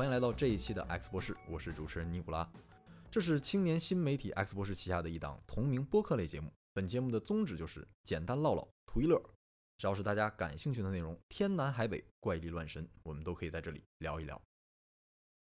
欢迎来到这一期的 X 博士，我是主持人尼古拉。这是青年新媒体 X 博士旗下的一档同名播客类节目。本节目的宗旨就是简单唠唠，图一乐。只要是大家感兴趣的内容，天南海北，怪力乱神，我们都可以在这里聊一聊。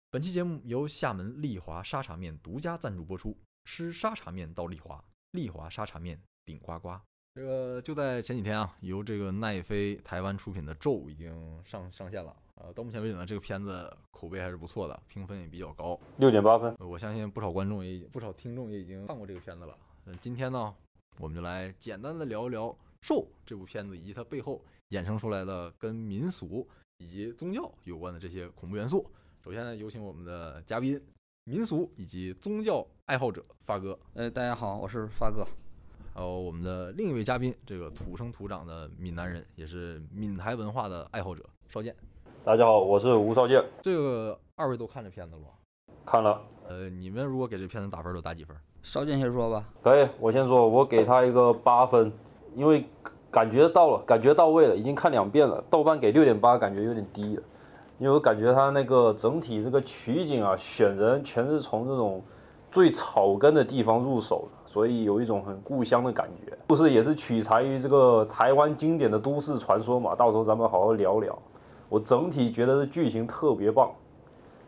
本期节目由厦门丽华沙茶面独家赞助播出。吃沙茶面到丽华，丽华沙茶面顶呱呱。这个就在前几天啊，由这个奈飞台湾出品的《咒》已经上上线了。呃，到目前为止呢，这个片子口碑还是不错的，评分也比较高，六点八分。我相信不少观众也不少听众也已经看过这个片子了。嗯，今天呢，我们就来简单的聊一聊《兽》这部片子以及它背后衍生出来的跟民俗以及宗教有关的这些恐怖元素。首先呢，有请我们的嘉宾，民俗以及宗教爱好者发哥。呃，大家好，我是发哥。还有我们的另一位嘉宾，这个土生土长的闽南人，也是闽台文化的爱好者邵健。大家好，我是吴少健。这个二位都看这片子了吗？看了。呃，你们如果给这片子打分，都打几分？少健先说吧。可以，我先说，我给他一个八分，因为感觉到了，感觉到位了，已经看两遍了。豆瓣给六点八，感觉有点低了，因为我感觉他那个整体这个取景啊，选人全是从这种最草根的地方入手的。所以有一种很故乡的感觉。故事也是取材于这个台湾经典的都市传说嘛，到时候咱们好好聊聊。我整体觉得这剧情特别棒，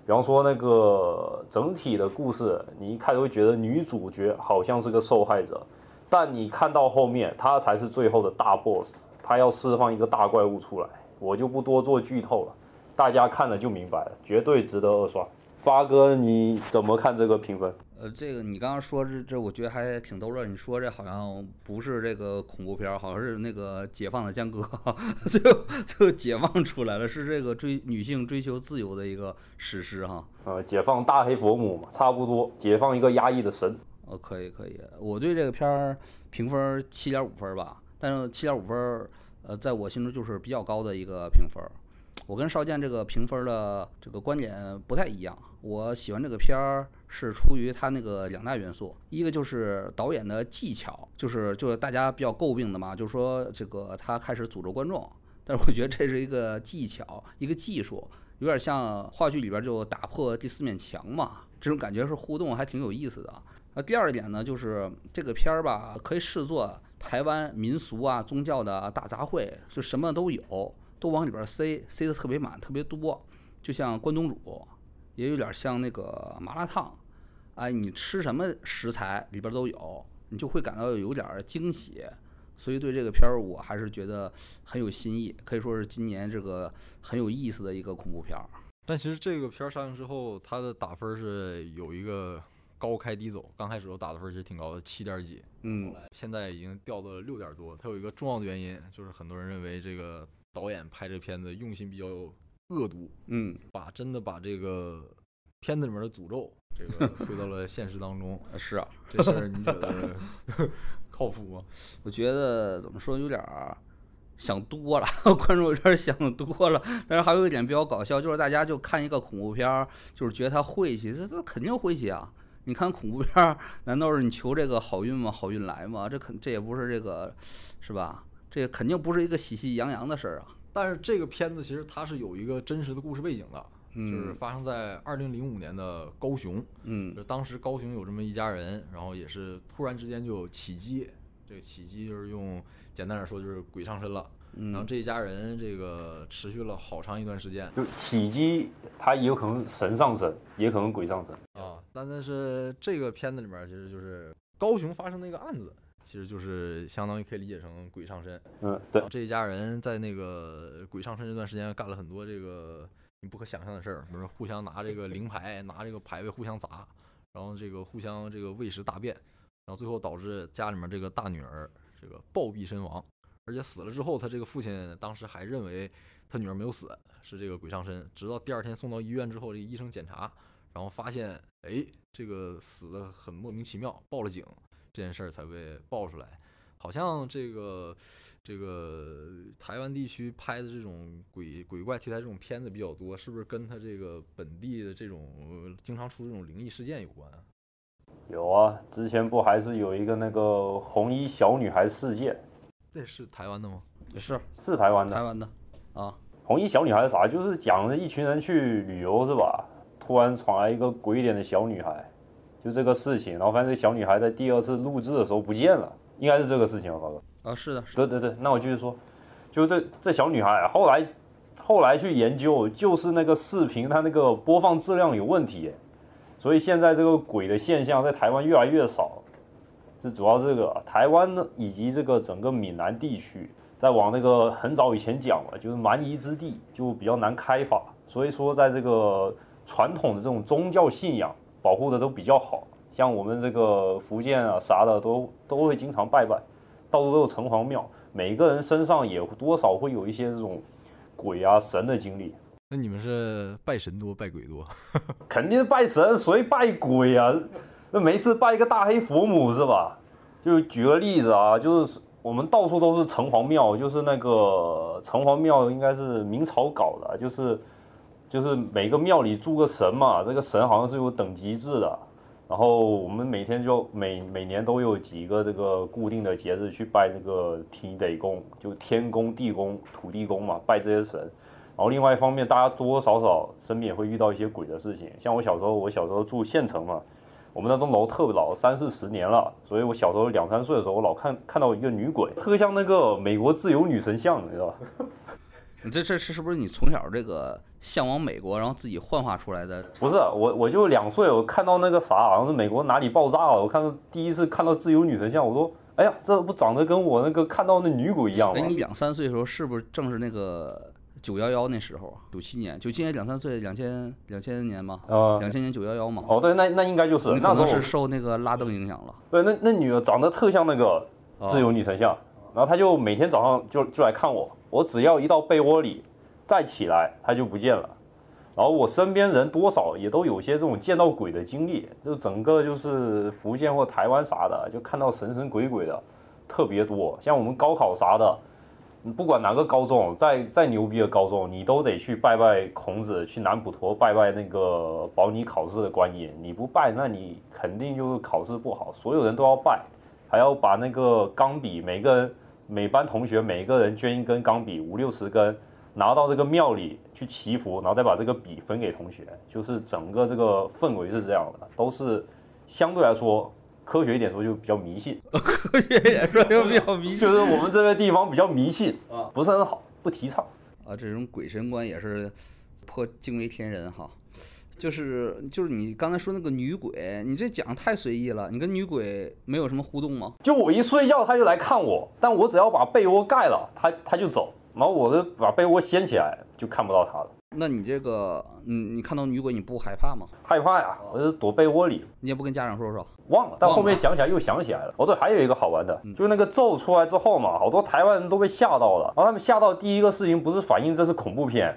比方说那个整体的故事，你一开始会觉得女主角好像是个受害者，但你看到后面，她才是最后的大 boss，她要释放一个大怪物出来，我就不多做剧透了，大家看了就明白了，绝对值得二刷。发哥，你怎么看这个评分？呃，这个你刚刚说这这，我觉得还挺逗乐。你说这好像不是这个恐怖片，好像是那个解放的江歌，最后最后解放出来了，是这个追女性追求自由的一个史诗哈。呃，解放大黑佛母嘛，差不多，解放一个压抑的神。哦，可以可以，我对这个片儿评分七点五分吧，但是七点五分，呃，在我心中就是比较高的一个评分。我跟邵健这个评分的这个观点不太一样。我喜欢这个片儿是出于它那个两大元素，一个就是导演的技巧，就是就是大家比较诟病的嘛，就是说这个他开始诅咒观众。但是我觉得这是一个技巧，一个技术，有点像话剧里边就打破第四面墙嘛，这种感觉是互动还挺有意思的。那第二点呢，就是这个片儿吧，可以视作台湾民俗啊、宗教的大杂烩，就什么都有。都往里边塞，塞的特别满，特别多，就像关东煮，也有点像那个麻辣烫，哎，你吃什么食材里边都有，你就会感到有点惊喜。所以对这个片儿，我还是觉得很有新意，可以说是今年这个很有意思的一个恐怖片儿。但其实这个片儿上映之后，它的打分是有一个高开低走，刚开始我打的分其实挺高的，七点几，嗯，现在已经掉到了六点多。它有一个重要的原因，就是很多人认为这个。导演拍这片子用心比较恶毒，嗯，把真的把这个片子里面的诅咒这个 推到了现实当中。是啊，这事儿你觉得靠谱吗？我觉得怎么说有点想多了，观众有点想多了。但是还有一点比较搞笑，就是大家就看一个恐怖片，就是觉得它晦气，这这肯定晦气啊！你看恐怖片，难道是你求这个好运吗？好运来吗？这肯这也不是这个，是吧？这肯定不是一个喜气洋洋的事儿啊！但是这个片子其实它是有一个真实的故事背景的，就是发生在二零零五年的高雄。嗯，就当时高雄有这么一家人，然后也是突然之间就起机，这个起机就是用简单点说就是鬼上身了。然后这一家人这个持续了好长一段时间，就起机，他也有可能神上身，也可能鬼上身啊。但但是这个片子里面其实就是高雄发生那个案子。其实就是相当于可以理解成鬼上身，嗯，对，这一家人在那个鬼上身这段时间干了很多这个你不可想象的事儿，比如说互相拿这个灵牌，拿这个牌位互相砸，然后这个互相这个喂食大便，然后最后导致家里面这个大女儿这个暴毙身亡，而且死了之后，他这个父亲当时还认为他女儿没有死，是这个鬼上身，直到第二天送到医院之后，这个医生检查，然后发现，哎，这个死的很莫名其妙，报了警。这件事儿才被爆出来，好像这个这个台湾地区拍的这种鬼鬼怪题材这种片子比较多，是不是跟他这个本地的这种经常出这种灵异事件有关？有啊，之前不还是有一个那个红衣小女孩事件？这是台湾的吗？是是台湾的，台湾的啊。红衣小女孩是啥？就是讲了一群人去旅游是吧？突然闯来一个鬼脸的小女孩，就这个事情，然后发现这小女孩在第二次录制的时候不见了，应该是这个事情吧，发哥。啊，是的，是对对对，那我继续说，就这这小女孩啊后来后来去研究，就是那个视频它那个播放质量有问题，所以现在这个鬼的现象在台湾越来越少，是主要这个台湾呢以及这个整个闽南地区，在往那个很早以前讲了，就是蛮夷之地就比较难开发，所以说在这个传统的这种宗教信仰保护的都比较好，像我们这个福建啊啥的都都会经常拜拜。到处都有城隍庙，每个人身上也多少会有一些这种鬼啊神的经历。那你们是拜神多拜鬼多？肯定是拜神，谁拜鬼啊？那没事拜一个大黑佛母是吧？就举个例子啊，就是我们到处都是城隍庙，就是那个城隍庙应该是明朝搞的，就是就是每个庙里住个神嘛，这个神好像是有等级制的。然后我们每天就每每年都有几个这个固定的节日去拜这个天雷公，就天公、地公、土地公嘛，拜这些神。然后另外一方面，大家多多少少身边也会遇到一些鬼的事情。像我小时候，我小时候住县城嘛，我们那栋楼特别老，三四十年了，所以我小时候两三岁的时候，我老看看到一个女鬼，特像那个美国自由女神像，你知道吧？你这这是是不是你从小这个向往美国，然后自己幻化出来的？不是，我我就两岁，我看到那个啥，好像是美国哪里爆炸了，我看到第一次看到自由女神像，我说，哎呀，这不长得跟我那个看到那女鬼一样吗？哎，你两三岁的时候是不是正是那个九幺幺那时候？九七年，九七年两三岁，两千两千年嘛，呃，两千年九幺幺嘛。哦，对，那那应该就是那时候是受那个拉登影响了。对，那那女的长得特像那个自由女神像，然后她就每天早上就就来看我，我只要一到被窝里再起来，它就不见了。然后我身边人多少也都有些这种见到鬼的经历，就整个就是福建或台湾啥的，就看到神神鬼鬼的特别多。像我们高考啥的，不管哪个高中，再再牛逼的高中，你都得去拜拜孔子，去南普陀拜拜那个保你考试的观音。你不拜，那你肯定就是考试不好。所有人都要拜，还要把那个钢笔，每个人每班同学每个人捐一根钢笔，五六十根，拿到这个庙里去祈福，然后再把这个笔分给同学。就是整个这个氛围是这样的，都是相对来说科学一点说就比较迷信。科学一点说就比较迷信就是我们这个地方比较迷信啊，不是很好，不提倡。啊，这种鬼神观也是颇惊为天人哈。就是就是你刚才说那个女鬼，你这讲太随意了。你跟女鬼没有什么互动吗？就我一睡觉，她就来看我，但我只要把被窝盖了，她她就走，然后我就把被窝掀起来，就看不到她了。那你这个，嗯，你看到女鬼你不害怕吗？害怕呀，我就躲被窝里，你也不跟家长说说？忘了，但后面想起来又想起来了。哦，对，还有一个好玩的，就是那个咒出来之后嘛，好多台湾人都被吓到了。然后他们吓到第一个事情不是反应这是恐怖片，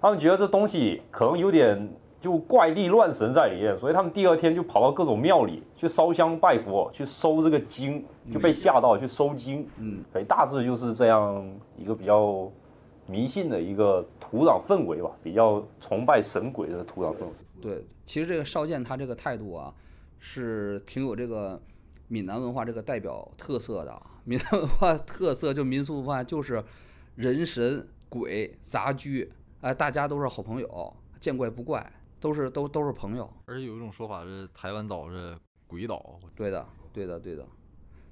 他们觉得这东西可能有点就怪力乱神在里面，所以他们第二天就跑到各种庙里去烧香拜佛，去收这个经，就被吓到去收经。嗯，对，大致就是这样一个比较迷信的一个土壤氛围吧，比较崇拜神鬼的土壤氛围。对，其实这个少剑他这个态度啊，是挺有这个闽南文化这个代表特色的。闽南文化特色就民俗文化就是人神鬼杂居，哎，大家都是好朋友，见怪不怪，都是都都是朋友。而且有一种说法是台湾岛是鬼岛，对的，对的，对的。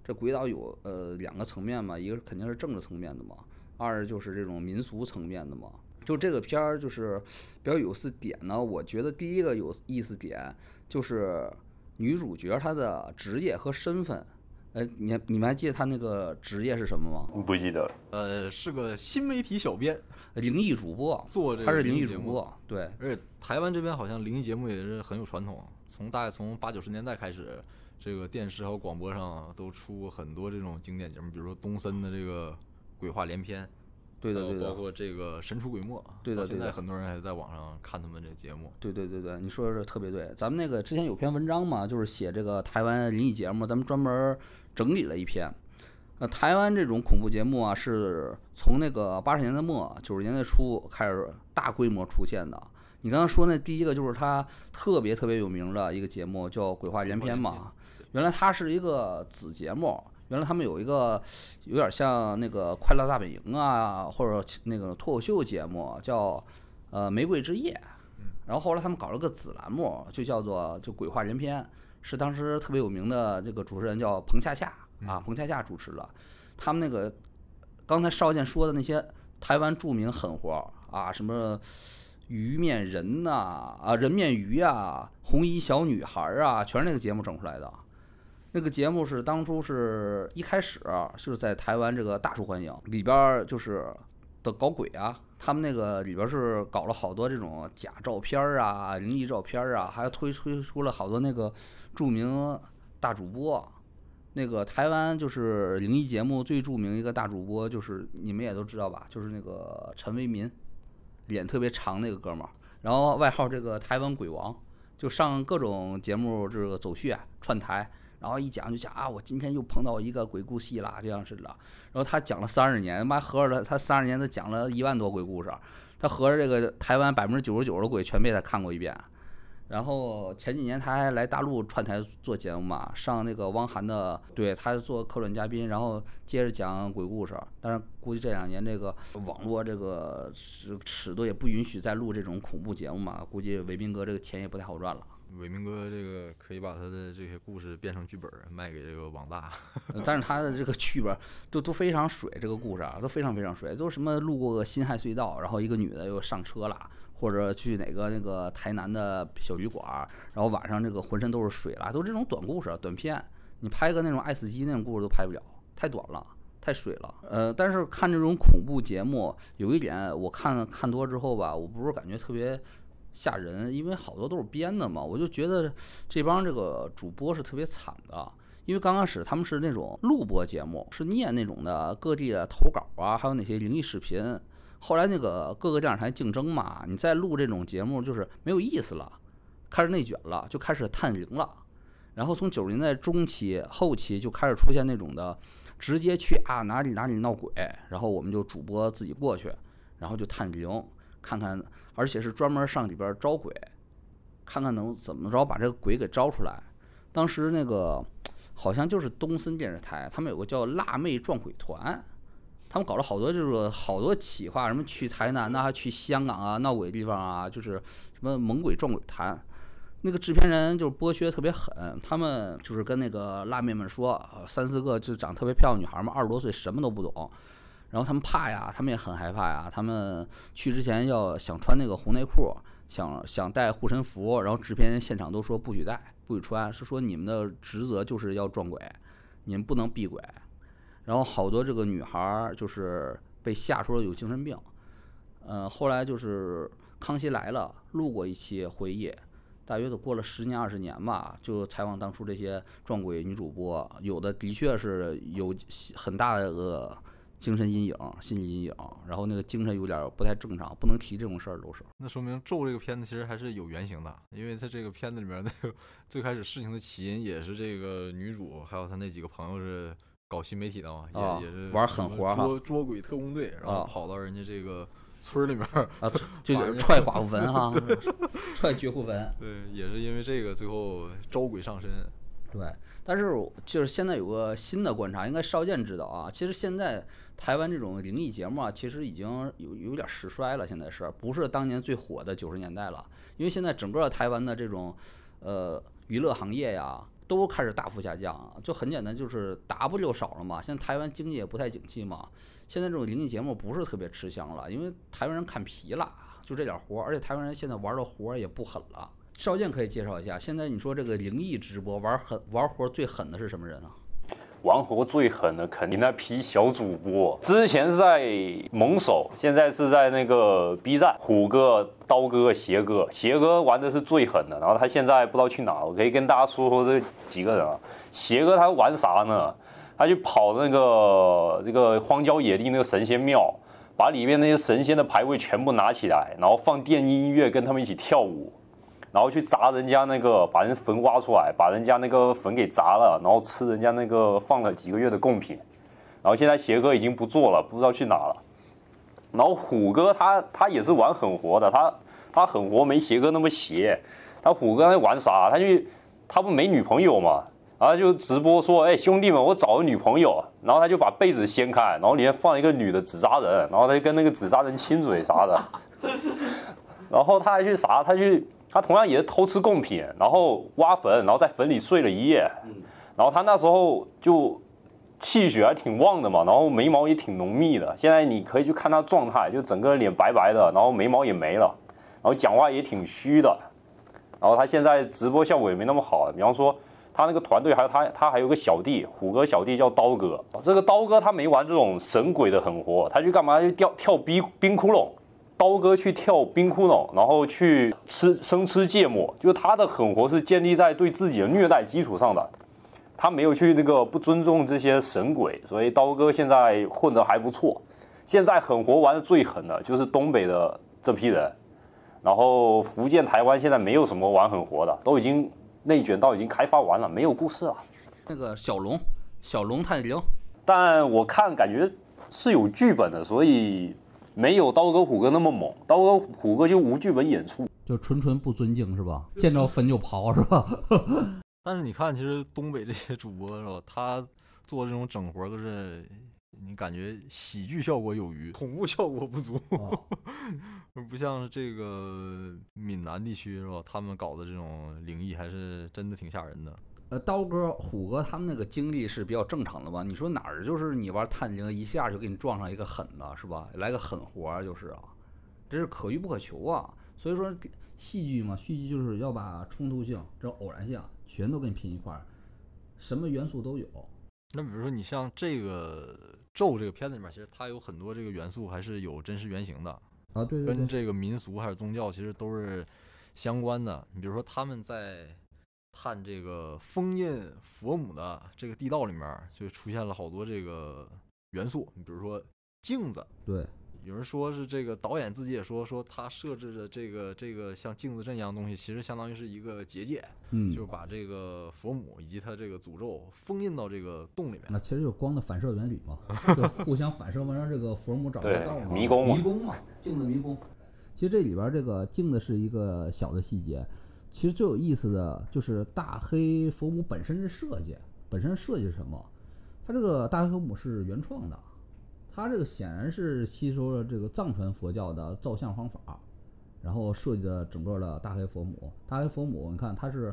这鬼岛有呃两个层面嘛，一个是肯定是政治层面的嘛，二就是这种民俗层面的嘛。就这个片儿就是比较有意思点呢，我觉得第一个有意思点就是女主角她的职业和身份。呃，你你们还记得她那个职业是什么吗？不记得了，呃，是个新媒体小编，灵异主播，做这个他是灵异主播，对，而且台湾这边好像灵异节目也是很有传统，从大概从八九十年代开始，这个电视还有广播上都出过很多这种经典节目，比如说东森的这个鬼话连篇，对的，对的，包括这个神出鬼没，对的现在很多人还在网上看他们这个节目。对对对对，你说的是特别对。咱们那个之前有篇文章嘛，就是写这个台湾灵异节目，咱们专门整理了一篇。呃，台湾这种恐怖节目啊，是从那个八十年代末九十年代初开始大规模出现的。你刚刚说那第一个就是它特别特别有名的一个节目，叫《鬼话连篇》嘛。原来它是一个子节目，原来他们有一个有点像那个《快乐大本营》啊，或者那个脱口秀节目叫呃《玫瑰之夜》。然后后来他们搞了个子栏目，就叫做就鬼话连篇，是当时特别有名的这个主持人叫彭恰恰啊，彭恰恰主持的。他们那个刚才邵健说的那些台湾著名狠活啊，什么鱼面人呐、啊，人面鱼啊，红衣小女孩啊，全是那个节目整出来的。那个节目是当初是一开始就是在台湾这个大受欢迎，里边儿就是的搞鬼啊，他们那个里边儿是搞了好多这种假照片儿啊、灵异照片儿啊，还推推出了好多那个著名大主播。那个台湾就是灵异节目最著名一个大主播，就是你们也都知道吧，就是那个陈为民，脸特别长那个哥们儿，然后外号这个台湾鬼王，就上各种节目这个走穴串台。然后一讲就讲啊，我今天又碰到一个鬼故事啦，这样式的。然后他讲了三十年，妈合着他三十年他讲了一万多鬼故事，他合着这个台湾百分之九十九的鬼全被他看过一遍。然后前几年他还来大陆串台做节目嘛，上那个汪涵的，对他做客串嘉宾，然后接着讲鬼故事。但是估计这两年这个网络这个尺尺度也不允许再录这种恐怖节目嘛，估计伟斌哥这个钱也不太好赚了。伟明哥这个可以把他的这些故事变成剧本卖给这个网大，但是他的这个剧本都都非常水，这个故事啊都非常非常水，都什么路过个辛亥隧道，然后一个女的又上车了，或者去哪个那个台南的小旅馆，然后晚上这个浑身都是水了，都这种短故事、短片，你拍个那种爱死机那种故事都拍不了，太短了。太水了，呃，但是看这种恐怖节目，有一点我看看多之后吧，我不是感觉特别。吓人，因为好多都是编的嘛，我就觉得这帮这个主播是特别惨的，因为刚开始他们是那种录播节目，是念那种的各地的投稿啊，还有那些灵异视频。后来那个各个电视台竞争嘛，你再录这种节目就是没有意思了，开始内卷了，就开始探灵了。然后从九十年代中期后期就开始出现那种的，直接去啊哪里哪里闹鬼，然后我们就主播自己过去，然后就探灵，看看。而且是专门上里边招鬼，看看能怎么着把这个鬼给招出来。当时那个好像就是东森电视台，他们有个叫“辣妹撞鬼团”，他们搞了好多就是好多企划，什么去台南呐，去香港啊闹鬼地方啊，就是什么猛鬼撞鬼团。那个制片人就是剥削特别狠，他们就是跟那个辣妹们说，三四个就长得特别漂亮女孩嘛，二十多岁什么都不懂。然后他们怕呀，他们也很害怕呀。他们去之前要想穿那个红内裤，想想带护身符，然后制片人现场都说不许带，不许穿，是说你们的职责就是要撞鬼，你们不能避鬼。然后好多这个女孩儿就是被吓出了有精神病。呃，后来就是《康熙来了》录过一期回忆，大约都过了十年二十年吧，就采访当初这些撞鬼女主播，有的的确是有很大的个。精神阴影、心理阴影，然后那个精神有点不太正常，不能提这种事儿都是。那说明《咒》这个片子其实还是有原型的，因为在这个片子里面，那 个最开始事情的起因也是这个女主还有她那几个朋友是搞新媒体的嘛，也也是玩狠活捉捉鬼特工队，然后跑到人家这个村里面啊，就踹 寡妇坟哈，踹绝户坟。对，也是因为这个最后招鬼上身。对，但是就是现在有个新的观察，应该少剑知道啊。其实现在台湾这种灵异节目啊，其实已经有有点时衰了。现在是不是当年最火的九十年代了？因为现在整个台湾的这种呃娱乐行业呀，都开始大幅下降。就很简单，就是 W 少了嘛。现在台湾经济也不太景气嘛。现在这种灵异节目不是特别吃香了，因为台湾人看疲了，就这点活儿，而且台湾人现在玩的活儿也不狠了。少健可以介绍一下，现在你说这个灵异直播玩狠玩活最狠的是什么人啊？玩活最狠的肯定那批小主播，之前是在猛手，现在是在那个 B 站，虎哥、刀哥、邪哥，邪哥玩的是最狠的，然后他现在不知道去哪，我可以跟大家说说这几个人啊。邪哥他玩啥呢？他去跑那个这个荒郊野地那个神仙庙，把里面那些神仙的牌位全部拿起来，然后放电音乐跟他们一起跳舞。然后去砸人家那个，把人坟挖出来，把人家那个坟给砸了，然后吃人家那个放了几个月的贡品。然后现在邪哥已经不做了，不知道去哪了。然后虎哥他他也是玩狠活的，他他狠活没邪哥那么邪。他虎哥他玩啥？他就他不没女朋友嘛，然后就直播说：“哎，兄弟们，我找个女朋友。”然后他就把被子掀开，然后里面放一个女的纸扎人，然后他就跟那个纸扎人亲嘴啥的。然后他还去啥？他去他同样也是偷吃贡品，然后挖坟，然后在坟里睡了一夜。然后他那时候就气血还挺旺的嘛，然后眉毛也挺浓密的。现在你可以去看他状态，就整个脸白白的，然后眉毛也没了，然后讲话也挺虚的。然后他现在直播效果也没那么好，比方说他那个团队还有他，他还有个小弟，虎哥小弟叫刀哥。这个刀哥他没玩这种神鬼的狠活，他去干嘛？去跳跳冰冰窟窿。刀哥去跳冰窟窿，然后去吃生吃芥末，就是他的狠活是建立在对自己的虐待基础上的。他没有去那个不尊重这些神鬼，所以刀哥现在混得还不错。现在狠活玩的最狠的就是东北的这批人，然后福建、台湾现在没有什么玩狠活的，都已经内卷到已经开发完了，没有故事了。那个小龙，小龙探灵，但我看感觉是有剧本的，所以没有刀哥、虎哥那么猛。刀哥、虎哥就无剧本演出，就纯纯不尊敬是吧？见着坟就刨是吧？但是你看，其实东北这些主播是吧，他做这种整活都是，你感觉喜剧效果有余，恐怖效果不足，哦 不像是这个闽南地区是吧？他们搞的这种灵异还是真的挺吓人的。呃，刀哥、虎哥他们那个经历是比较正常的吧？你说哪儿就是你玩探灵一下就给你撞上一个狠的，是吧？来个狠活儿就是啊，这是可遇不可求啊。所以说戏剧嘛，戏剧就是要把冲突性、这种偶然性全都给你拼一块儿，什么元素都有。那比如说你像这个咒这个片子里面，其实它有很多这个元素还是有真实原型的，啊，对对跟，这个民俗还是宗教其实都是相关的。你比如说他们在探这个封印佛母的这个地道里面，就出现了好多这个元素。你比如说镜子，对，有人说是这个导演自己也说，说他设置的这个这个像镜子阵一样东西，其实相当于是一个结界，嗯，就把这个佛母以及他这个诅咒封印到这个洞里面。那其实就是光的反射原理嘛，就互相反射嘛，让这个佛母找不到嘛，迷宫嘛迷宫嘛，镜子迷宫。其实这里边这个镜子是一个小的细节，其实最有意思的就是大黑佛母本身的设计，本身设计是什么？它这个大黑佛母是原创的，它这个显然是吸收了这个藏传佛教的造像方法，然后设计的整个的大黑佛母。大黑佛母，你看它是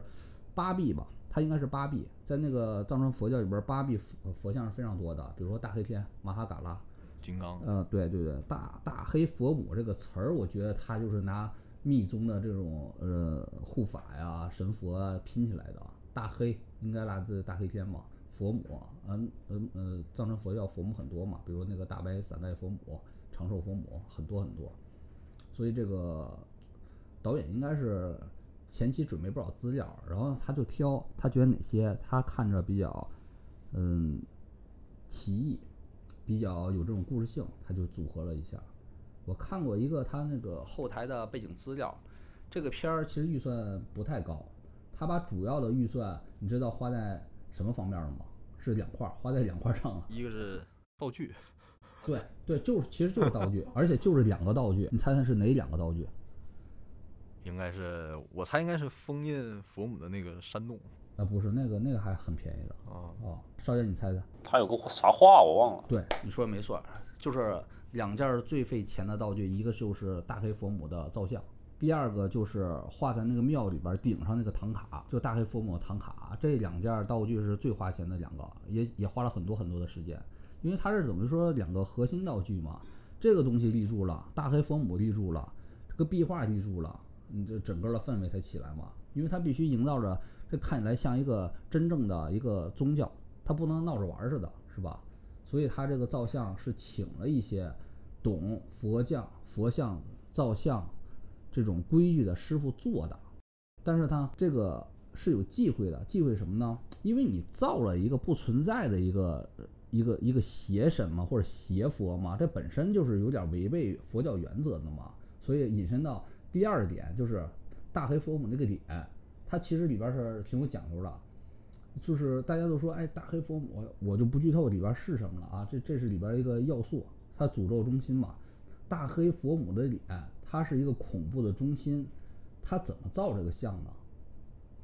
八臂吧？它应该是八臂，在那个藏传佛教里边儿，八臂佛佛像是非常多的，比如说大黑天、玛哈嘎拉，金刚，呃，对对对，大大黑佛母这个词儿，我觉得它就是拿密宗的这种呃护法呀、神佛啊拼起来的。大黑应该来自大黑天嘛，佛母，嗯嗯呃，藏传佛教佛母很多嘛，比如那个大白伞盖佛母、长寿佛母很多很多，所以这个导演应该是前期准备不少资料，然后他就挑，他觉得哪些他看着比较嗯奇异，比较有这种故事性，他就组合了一下。我看过一个他那个后台的背景资料，这个片儿其实预算不太高，他把主要的预算你知道花在什么方面了吗？是两块儿，花在两块上了。一个是道具，对对，就是其实就是道具，而且就是两个道具，你猜猜是哪两个道具？应该是我猜应该是封印佛母的那个山洞啊，不是那个那个还很便宜的啊。哦。少爷，你猜猜？他有个啥话我忘了。对，你说的没错，就是两件最费钱的道具，一个就是大黑佛母的造像，第二个就是画在那个庙里边顶上那个唐卡，就大黑佛母唐卡。这两件道具是最花钱的两个，也也花了很多很多的时间，因为它是等于说两个核心道具嘛。这个东西立住了，大黑佛母立住了，这个壁画立住了，你这整个的氛围才起来嘛。因为它必须营造着这看起来像一个真正的一个宗教，它不能闹着玩似的，是吧？所以它这个造像是请了一些懂佛像、佛像造像这种规矩的师傅做的，但是它这个是有忌讳的，忌讳什么呢？因为你造了一个不存在的一个一个一个邪神嘛，或者邪佛嘛，这本身就是有点违背佛教原则的嘛，所以引申到第二点就是大黑佛母那个脸，它其实里边是挺有讲究的。就是大家都说，哎，大黑佛母，我就不剧透里边是什么了啊，这这是里边一个要素，它诅咒中心嘛。大黑佛母的脸，它是一个恐怖的中心，它怎么造这个像呢？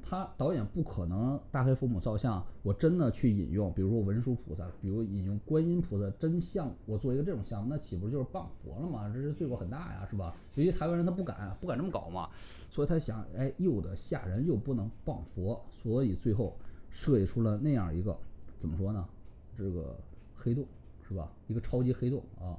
他导演不可能大黑佛母造像，我真的去引用，比如说文殊菩萨，比如引用观音菩萨真像，我做一个这种项目，那岂不就是谤佛了吗？这是罪过很大呀，是吧？由于台湾人他不敢不敢这么搞嘛，所以他想，哎，又得吓人，又不能谤佛，所以最后设计出了那样一个怎么说呢？这个黑洞是吧？一个超级黑洞啊。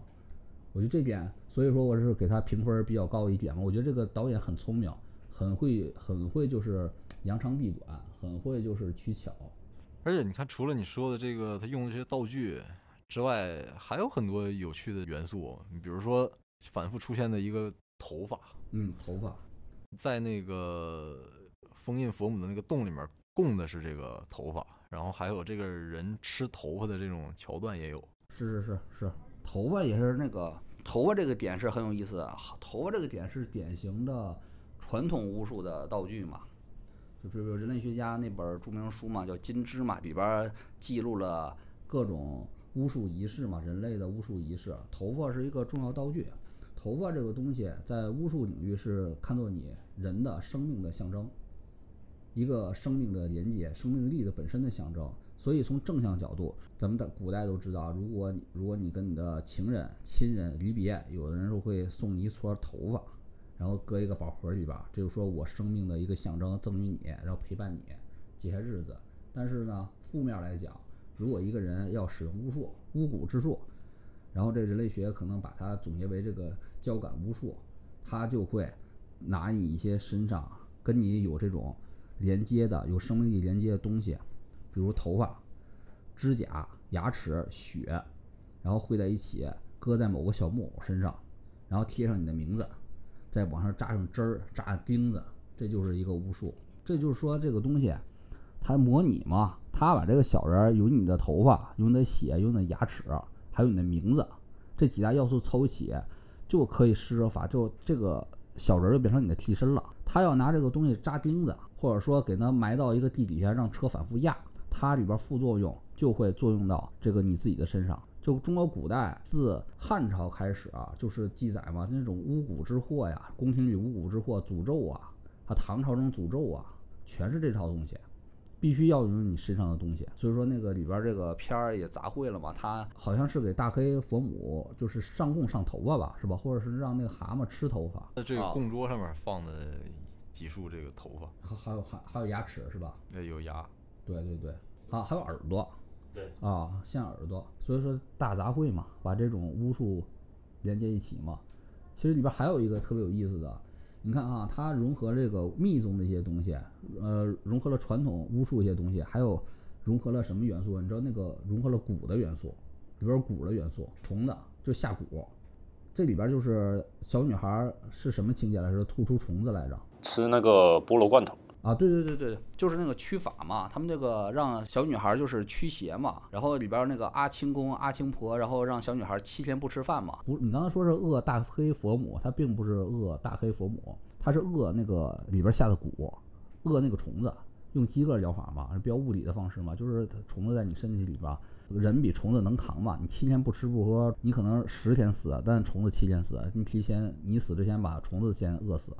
我觉得这点，所以说我是给他评分比较高一点嘛。我觉得这个导演很聪明，很会很会就是扬长避短，很会就是取巧。而且你看，除了你说的这个他用的这些道具之外，还有很多有趣的元素。你比如说反复出现的一个头发，嗯，头发，在那个封印佛母的那个洞里面供的是这个头发，然后还有这个人吃头发的这种桥段也有。是是是是，头发也是那个头发这个点是很有意思的，头发这个点是典型的传统巫术的道具嘛。就比如人类学家那本著名书嘛，叫《金枝》嘛，里边记录了各种巫术仪式嘛，人类的巫术仪式，头发是一个重要道具。头发这个东西在巫术领域是看作你人的生命的象征，一个生命的连接、生命力的本身的象征。所以从正向角度，咱们的古代都知道，如果你如果你跟你的情人、亲人离别，有的人是会送你一撮头发，然后搁一个宝盒里边儿，这就说我生命的一个象征，赠予你，然后陪伴你这些日子。但是呢，负面来讲，如果一个人要使用巫术、巫蛊之术，然后这人类学可能把它总结为这个交感巫术，他就会拿你一些身上跟你有这种连接的、有生命力连接的东西，比如头发、指甲、牙齿、血，然后汇在一起，搁在某个小木偶身上，然后贴上你的名字，再往上扎上针儿、扎钉子，这就是一个巫术。这就是说这个东西，它模拟嘛，它把这个小人儿有你的头发、有你的血、有你的牙齿，还有你的名字这几大要素凑一起，就可以施舍法，就这个小人就变成你的替身了。他要拿这个东西扎钉子，或者说给它埋到一个地底下，让车反复压，它里边副作用就会作用到这个你自己的身上。就中国古代自汉朝开始啊，就是记载嘛，那种巫蛊之祸呀，宫廷里巫蛊之祸、诅咒啊，啊唐朝这种诅咒啊，全是这套东西。必须要用你身上的东西，所以说那个里边这个片儿也杂烩了嘛，他好像是给大黑佛母就是上供上头发吧，是吧？或者是让那个蛤蟆吃头发，那这个啊供桌上面放的几束这个头发，还还有还还有牙齿是吧？那有牙，对对对，啊还有耳朵，对啊，像耳朵，所以说大杂烩嘛，把这种巫术连接一起嘛。其实里边还有一个特别有意思的，你看啊，它融合这个密宗的一些东西，呃，融合了传统巫术一些东西，还有融合了什么元素？你知道那个融合了蛊的元素，里边有蛊的元素，虫子就下蛊。这里边就是小女孩儿是什么情节来着？吐出虫子来着。吃那个菠萝罐头，啊，对对对对，就是那个驱法嘛，他们那个让小女孩就是驱邪嘛，然后里边那个阿清公、阿清婆，然后让小女孩七天不吃饭嘛，不，你刚才说是恶大黑佛母，它并不是恶大黑佛母，它是恶那个里边下的蛊，恶那个虫子，用饥饿疗法嘛，比较物理的方式嘛，就是虫子在你身体里边，人比虫子能扛嘛，你七天不吃不喝，你可能十天死，但虫子七天死，你提前你死之前把虫子先饿死，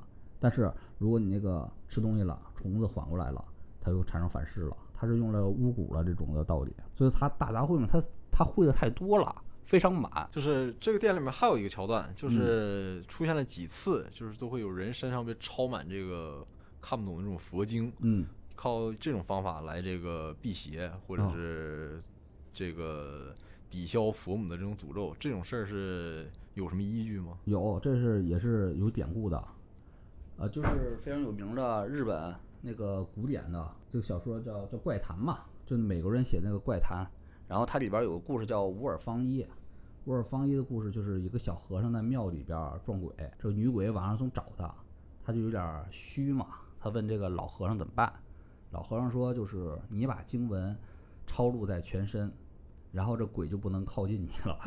但是如果你那个吃东西了，虫子缓过来了，它又产生反噬了，它是用了巫蛊了这种的道理，所以它大杂烩嘛，它它会的太多了，非常满。就是这个店里面还有一个桥段，嗯就是出现了几次，就是都会有人身上被抄满这个看不懂的这种佛经，嗯，靠这种方法来这个辟邪，或者哦是这个抵消佛母的这种诅咒，这种事儿是有什么依据吗？有，这是也是有典故的，啊，就是非常有名的日本那个古典的这个小说叫叫怪谈嘛，就美国人写那个怪谈，然后它里边有个故事叫乌尔方一。乌尔方一的故事就是一个小和尚在庙里边撞鬼，这个女鬼晚上总找他，他就有点虚嘛，他问这个老和尚怎么办，老和尚说就是你把经文抄录在全身，然后这鬼就不能靠近你了。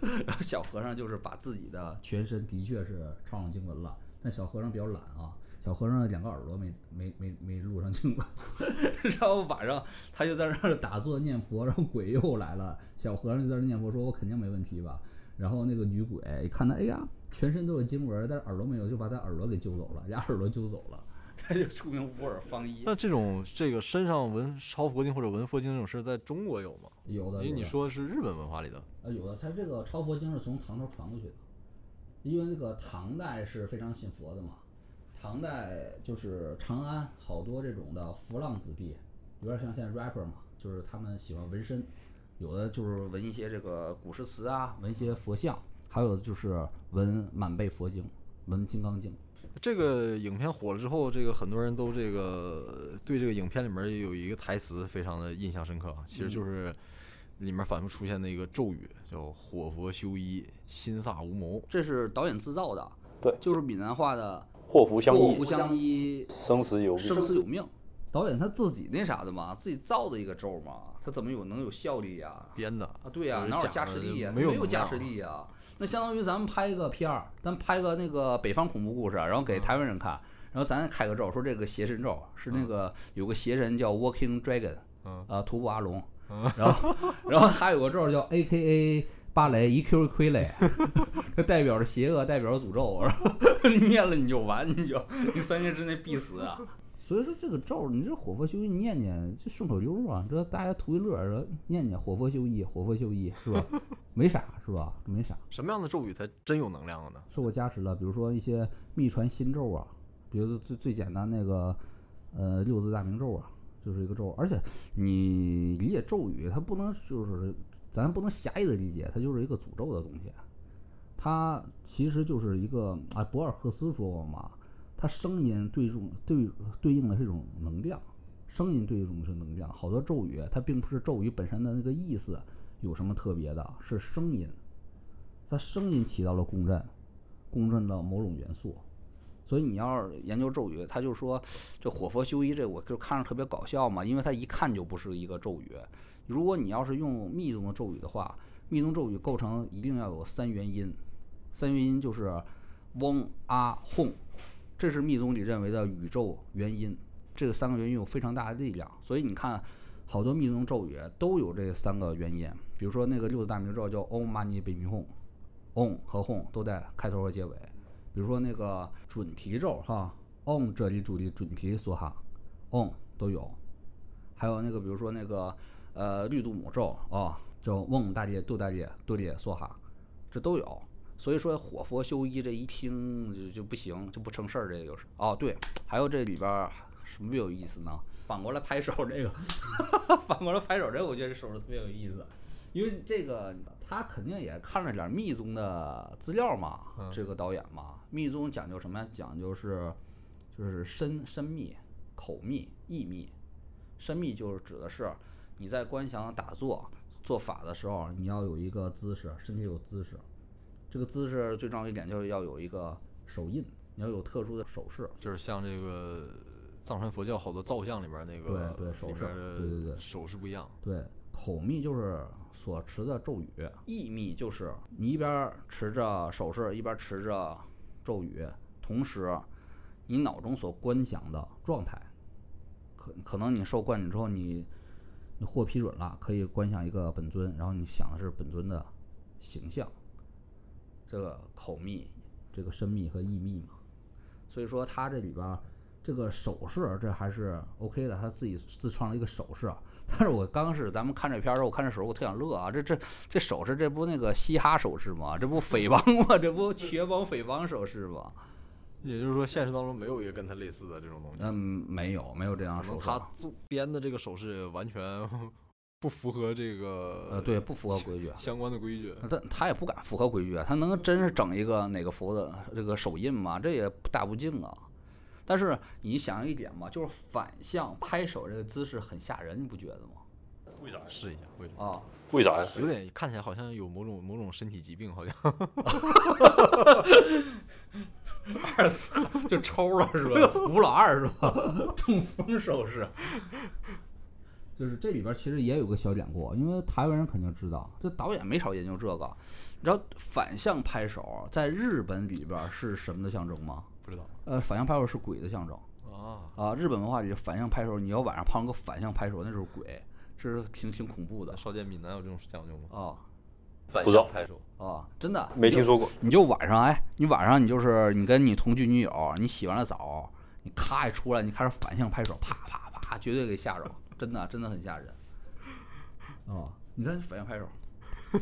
然后小和尚就是把自己的全身的确是抄上经文了，但小和尚比较懒啊，小和尚两个耳朵没没没没录上经文，然后晚上他就在那儿打坐念佛，然后鬼又来了，小和尚就在那儿念佛，说我肯定没问题吧。然后那个女鬼一看他，哎呀，全身都有经文，但是耳朵没有，就把他耳朵给揪走了，俩耳朵揪走了。他就出名无耳方一。那这种这个身上纹抄佛经或者纹佛经这种事，在中国有吗？有的，因为你说的说是日本文化里的，啊，有的，他这个抄佛经是从唐朝传过去的，因为那个唐代是非常信佛的嘛。唐代就是长安好多这种的浮浪子弟，有点像现在 rapper 嘛，就是他们喜欢纹身，有的就是纹一些这个古诗词啊，纹一些佛像，还有就是纹满背佛经，纹《金刚经》。这个影片火了之后，这个很多人都这个对这个影片里面有一个台词非常的印象深刻啊，其实就是里面反复出现的一个咒语，叫“火佛修一，心萨无谋。这是导演自造的。对。就是闽南话的祸福相依祸福，相依，生死有命。生死有命。导演他自己那啥的嘛，自己造的一个咒嘛，他怎么有能有效力呀、”编的啊，对呀、就是哪有加持力呀、没？有没有加持力呀、那相当于咱们拍一个片儿，咱拍个那个北方恐怖故事，然后给台湾人看，然后咱开个咒，说这个邪神咒是那个有个邪神叫 Walking Dragon，嗯。呃，徒步阿龙，然后然后还有个咒叫 A K A 芭蕾一 Q 傀儡，这代表着邪恶，代表着诅咒，然后念了你就完，你就你三天之内必死啊！所以说这个咒，你这火佛修一念念就顺口溜儿啊，这大家图一乐儿，说念念火佛修一，火佛修一，是吧？没啥是吧？没啥，什么样的咒语才真有能量了呢？受过加持的，比如说一些秘传心咒啊，比如说最最简单那个呃六字大明咒啊，就是一个咒，而且你理解咒语，它不能就是咱不能狭义的理解，它就是一个诅咒的东西，它其实就是一个啊，博尔赫斯说过嘛，它声音对这种对对应的是一种能量，声音对应的是能量，好多咒语它并不是咒语本身的那个意思有什么特别的，是声音，它声音起到了共振，共振到某种元素。所以你要是研究咒语，他就说这火佛修一这我就看着特别搞笑嘛，因为它一看就不是一个咒语。如果你要是用密宗的咒语的话，密宗咒语构成一定要有三元音，三元音就是嗡啊吽，这是密宗里认为的宇宙元音。这个三个元音有非常大的力量，所以你看好多密宗咒语都有这三个元音。比如说那个六字大明咒叫 Om Mani p a m e Hum。Om 和哄都在开头和结尾。比如说那个准提咒哈，Om 这里主力准提梭哈，Om 都有。还有那个比如说那个呃绿度母咒啊，叫嗡大列度大列度列梭哈，这都有。所以说火佛修一这一听就就不行，就不成事儿。这个就是哦对，还有这里边什么有意思呢？反过来拍手这个，反过来拍手这个，我觉得这手势特别有意思。因为这个他肯定也看了点儿密宗的资料嘛，嗯这个导演嘛，密宗讲究什么呀？讲究是就是身身密、口密、意密。身密就是指的是你在观想打坐做法的时候，你要有一个姿势，身体有姿势，这个姿势最重要一点就是要有一个手印，你要有特殊的手势。就是像这个藏传佛教好多造像里边那个，对对手势对对对手势不一样。对，口密就是所持的咒语，意密就是你一边儿持着手势，一边儿持着咒语，同时你脑中所观想的状态，可可能你受灌顶之后你，你获批准了，可以观想一个本尊，然后你想的是本尊的形象，这个口密。这个身密和意密嘛。所以说他这里边儿这个手势这还是 OK 的，他自己自创了一个手势。但是我刚是咱们看这片儿的时候，我看这手势我特想乐啊！这这这手势，这不那个嘻哈手势吗？这不匪帮吗？这不瘸帮匪帮手势吗？也就是说，现实当中没有一个跟他类似的这种东西。嗯，没有没有这样的可能手势啊。他做编的这个手势完全不符合这个呃，对，不符合规矩。相关的规矩。他他也不敢符合规矩啊，他能真是整一个哪个佛的这个手印吗？这也大不敬啊。但是你想一点嘛，就是反向拍手这个姿势很吓人，你不觉得吗？为啥？试一下，为啥？啊，为啥呀？有点看起来好像有某种某种身体疾病，好像二四就抽了是吧？吴老二是吧？中风手势。就是这里边其实也有个小典故，因为台湾人肯定知道，这导演没少研究这个。你知道反向拍手在日本里边是什么的象征吗？不知道呃，反向拍手是鬼的象征啊。啊。日本文化里反向拍手，你要晚上碰上个反向拍手，那就是鬼，这是挺挺恐怖的少见闽南有这种讲究吗？啊反向拍手，啊！真的没听。说过。你就晚上哎，你晚上你就是你跟你同居女友，你洗完了澡，你咔一出来，你开始反向拍手，啪啪啪，绝对给吓着，真的真的很吓人。啊，你看反向拍手，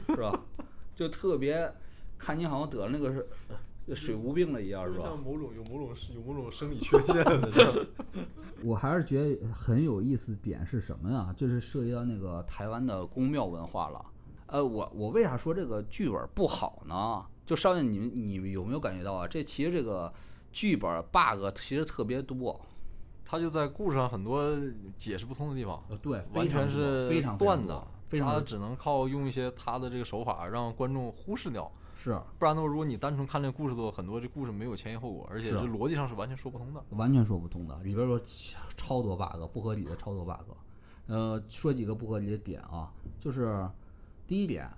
是吧？就特别看你好像得了那个是呃水无病了一样，是吧？像某种有某种有某种生理缺陷的。我还是觉得很有意思点是什么呀？就是涉及到那个台湾的宫庙文化了。呃，我我为啥说这个剧本不好呢？就少爷，你们你们有没有感觉到啊？这其实这个剧本 bug 其实特别多。他就在故事上很多解释不通的地方，呃，对，完全是非常断的，非常他只能靠用一些他的这个手法让观众忽视掉。是，不然的话，如果你单纯看这个故事的话，很多这故事没有前因后果，而且是是逻辑上是完全说不通的。完全说不通的，里边有超多 bug，不合理的超多 bug。呃，说几个不合理的点啊，就是第一点，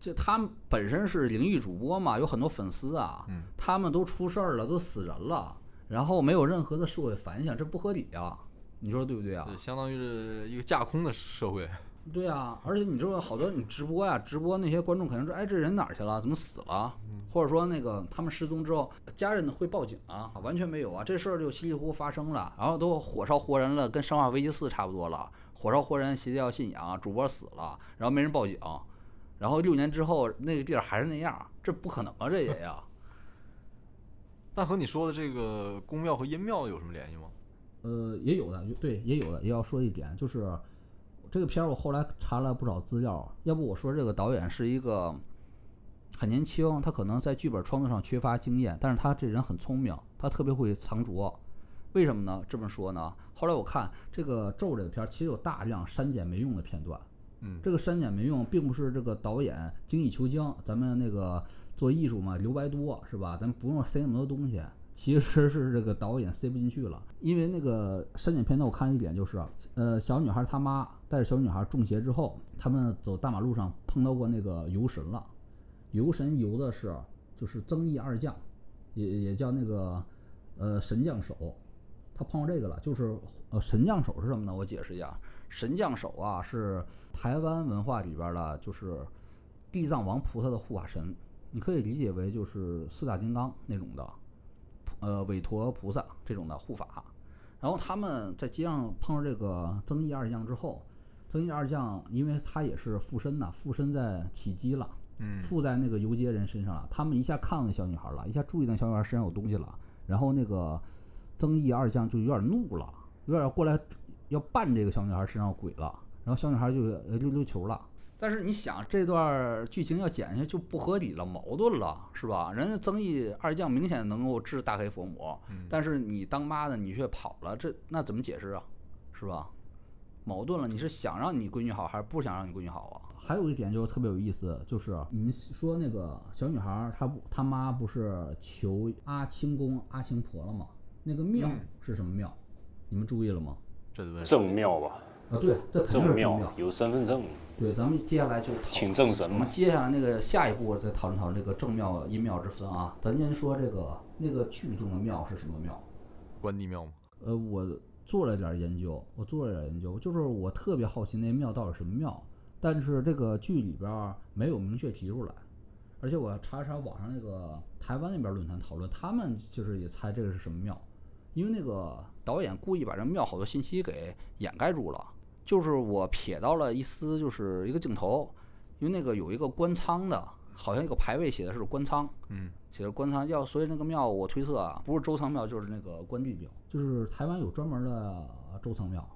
这他们本身是灵异主播嘛，有很多粉丝啊，嗯他们都出事儿了，都死人了，然后没有任何的社会反响，这不合理啊，你说对不对啊？对，相当于是一个架空的社会。对啊，而且你知道好多你直播呀，直播那些观众肯定说，哎，这人哪儿去了？怎么死了？或者说那个他们失踪之后，家人会报警啊？完全没有啊，这事儿就稀里糊涂发生了，然后都火烧活人了，跟《生化危机四》差不多了，火烧活人，邪教信仰，主播死了，然后没人报警，然后六年之后那个地儿还是那样，这不可能啊，这也呀。那和你说的这个宫庙和阴庙有什么联系吗？呃，也有的，对，也有的，也要说一点，就是这个片儿我后来查了不少资料，要不我说这个导演是一个很年轻，他可能在剧本创作上缺乏经验，但是他这人很聪明，他特别会藏拙。为什么呢？这么说呢？后来我看这个《咒》这个片儿，其实有大量删减没用的片段。嗯，这个删减没用，并不是这个导演精益求精，咱们那个做艺术嘛，留白多是吧？咱不用塞那么多东西。其实是这个导演塞不进去了，因为那个删减片段，我看了一点就是，呃，小女孩她妈带着小女孩中邪之后，他们走大马路上碰到过那个游神了，游神游的是就是增益二将，也也叫那个呃神将手，他碰到这个了，就是呃神将手是什么呢？我解释一下，神将手啊是台湾文化里边的，就是地藏王菩萨的护法神，你可以理解为就是四大金刚那种的，呃韦陀菩萨这种的护法。然后他们在街上碰到这个增益二将之后，增益二将因为他也是附身呐，附身在起机了。嗯，附在那个游街人身上了。他们一下看到那小女孩了，一下注意到那小女孩身上有东西了，然后那个曾毅二将就有点怒了，有点过来要办这个小女孩身上有鬼了，然后小女孩就呃溜溜球了。但是你想这段剧情要剪下去就不合理了，矛盾了，是吧？人家曾毅二将明显能够治大黑佛母，嗯但是你当妈的你却跑了，这那怎么解释啊？是吧？矛盾了，你是想让你闺女好，还是不想让你闺女好啊？还有一点就是特别有意思，就是你们说那个小女孩，她不，她妈不是求阿清公、阿清婆了吗？那个庙嗯是什么庙？你们注意了吗？这得问正庙吧，啊，对，这肯定是正庙。有身份证，对，咱们接下来就讨请正神嘛。我们接下来那个下一步再讨论讨论这个正庙阴庙之分啊。咱先说这个那个剧中的庙是什么庙？关帝庙吗？呃，我做了点研究，我做了点研究，就是我特别好奇那庙到底什么庙，但是这个剧里边没有明确提出来，而且我查了查网上那个台湾那边论坛讨论，他们就是也猜这个是什么庙，因为那个导演故意把这庙好多信息给掩盖住了，就是我瞥到了一丝就是一个镜头，因为那个有一个官仓的，好像一个牌位写的是关仓，嗯，写的关仓要，所以那个庙我推测啊，不是周仓庙就是那个关帝庙，就是台湾有专门的周仓庙，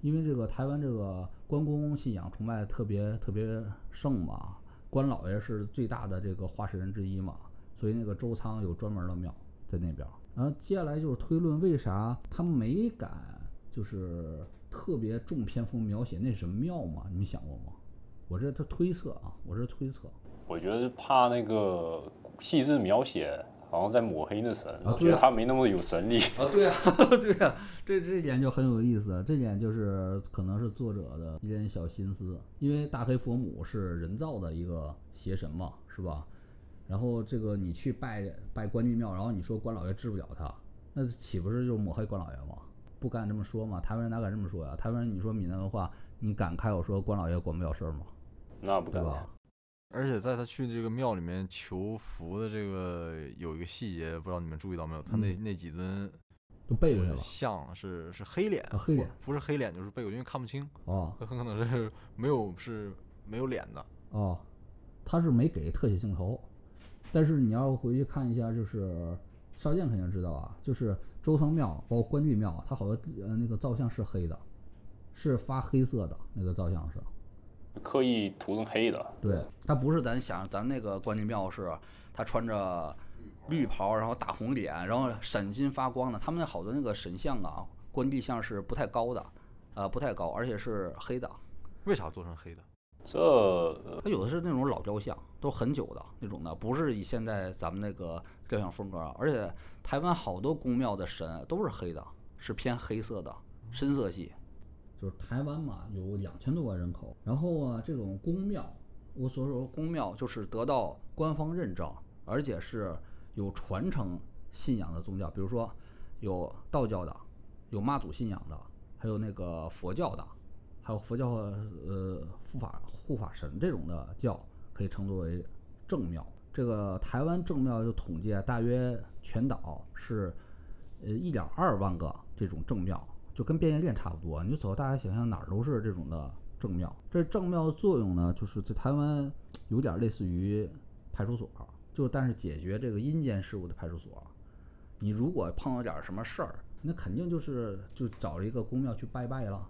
因为这个台湾这个关公信仰崇拜特别特别盛嘛，关老爷是最大的这个化石人之一嘛，所以那个周仓有专门的庙在那边儿。然后接下来就是推论为啥他没敢就是特别重篇幅描写那是什么庙嘛？你们想过吗？我这他推测啊，我这推测。我觉得怕那个细致描写，好像在抹黑那神，觉得他没那么有神力。啊，对呀、对呀、这这点就很有意思，这点就是可能是作者的一点小心思，因为大黑佛母是人造的一个邪神嘛，是吧？然后这个你去拜拜关帝庙，然后你说关老爷治不了他，那岂不是就抹黑关老爷吗？不敢这么说嘛，台湾人哪敢这么说呀？台湾人你说闽南文化，你敢开口说关老爷管不了事儿吗？那不敢。而且在他去这个庙里面求福的这个有一个细节，不知道你们注意到没有？他那那几尊都背过去了。像是是黑脸啊，黑脸不是黑脸就是背过去，因为看不清，哦很可能是没有是没有脸的。哦，他是没给特写镜头，但是你要回去看一下，就是少剑肯定知道啊，就是周仓庙包括关帝庙，它好多呃那个造像是黑的，是发黑色的那个造像是。刻意涂成黑的。对，他不是咱想咱那个关帝庙是，他穿着绿袍，然后大红脸，然后闪金发光的。他们那好多那个神像啊，关帝像是不太高的，呃，不太高，而且是黑的。为啥做成黑的？这它有的是那种老雕像，都很久的那种的，不是以现在咱们那个雕像风格啊。而且台湾好多宫庙的神都是黑的，是偏黑色的深色系。就是台湾嘛，有两千多万人口，然后啊，这种宫庙，我所说宫庙就是得到官方认证，而且是有传承信仰的宗教，比如说有道教的，有妈祖信仰的，还有那个佛教的，还有佛教呃护法护法神这种的教，可以称作为正庙。这个台湾正庙就统计，大约全岛是呃一点二万个这种正庙，就跟便利店差不多。你就走，大家想象哪儿都是这种的正庙。这正庙的作用呢，就是在台湾有点类似于派出所，就但是解决这个阴间事务的派出所。你如果碰到点儿什么事儿，那肯定就是就找一个公庙去拜拜了，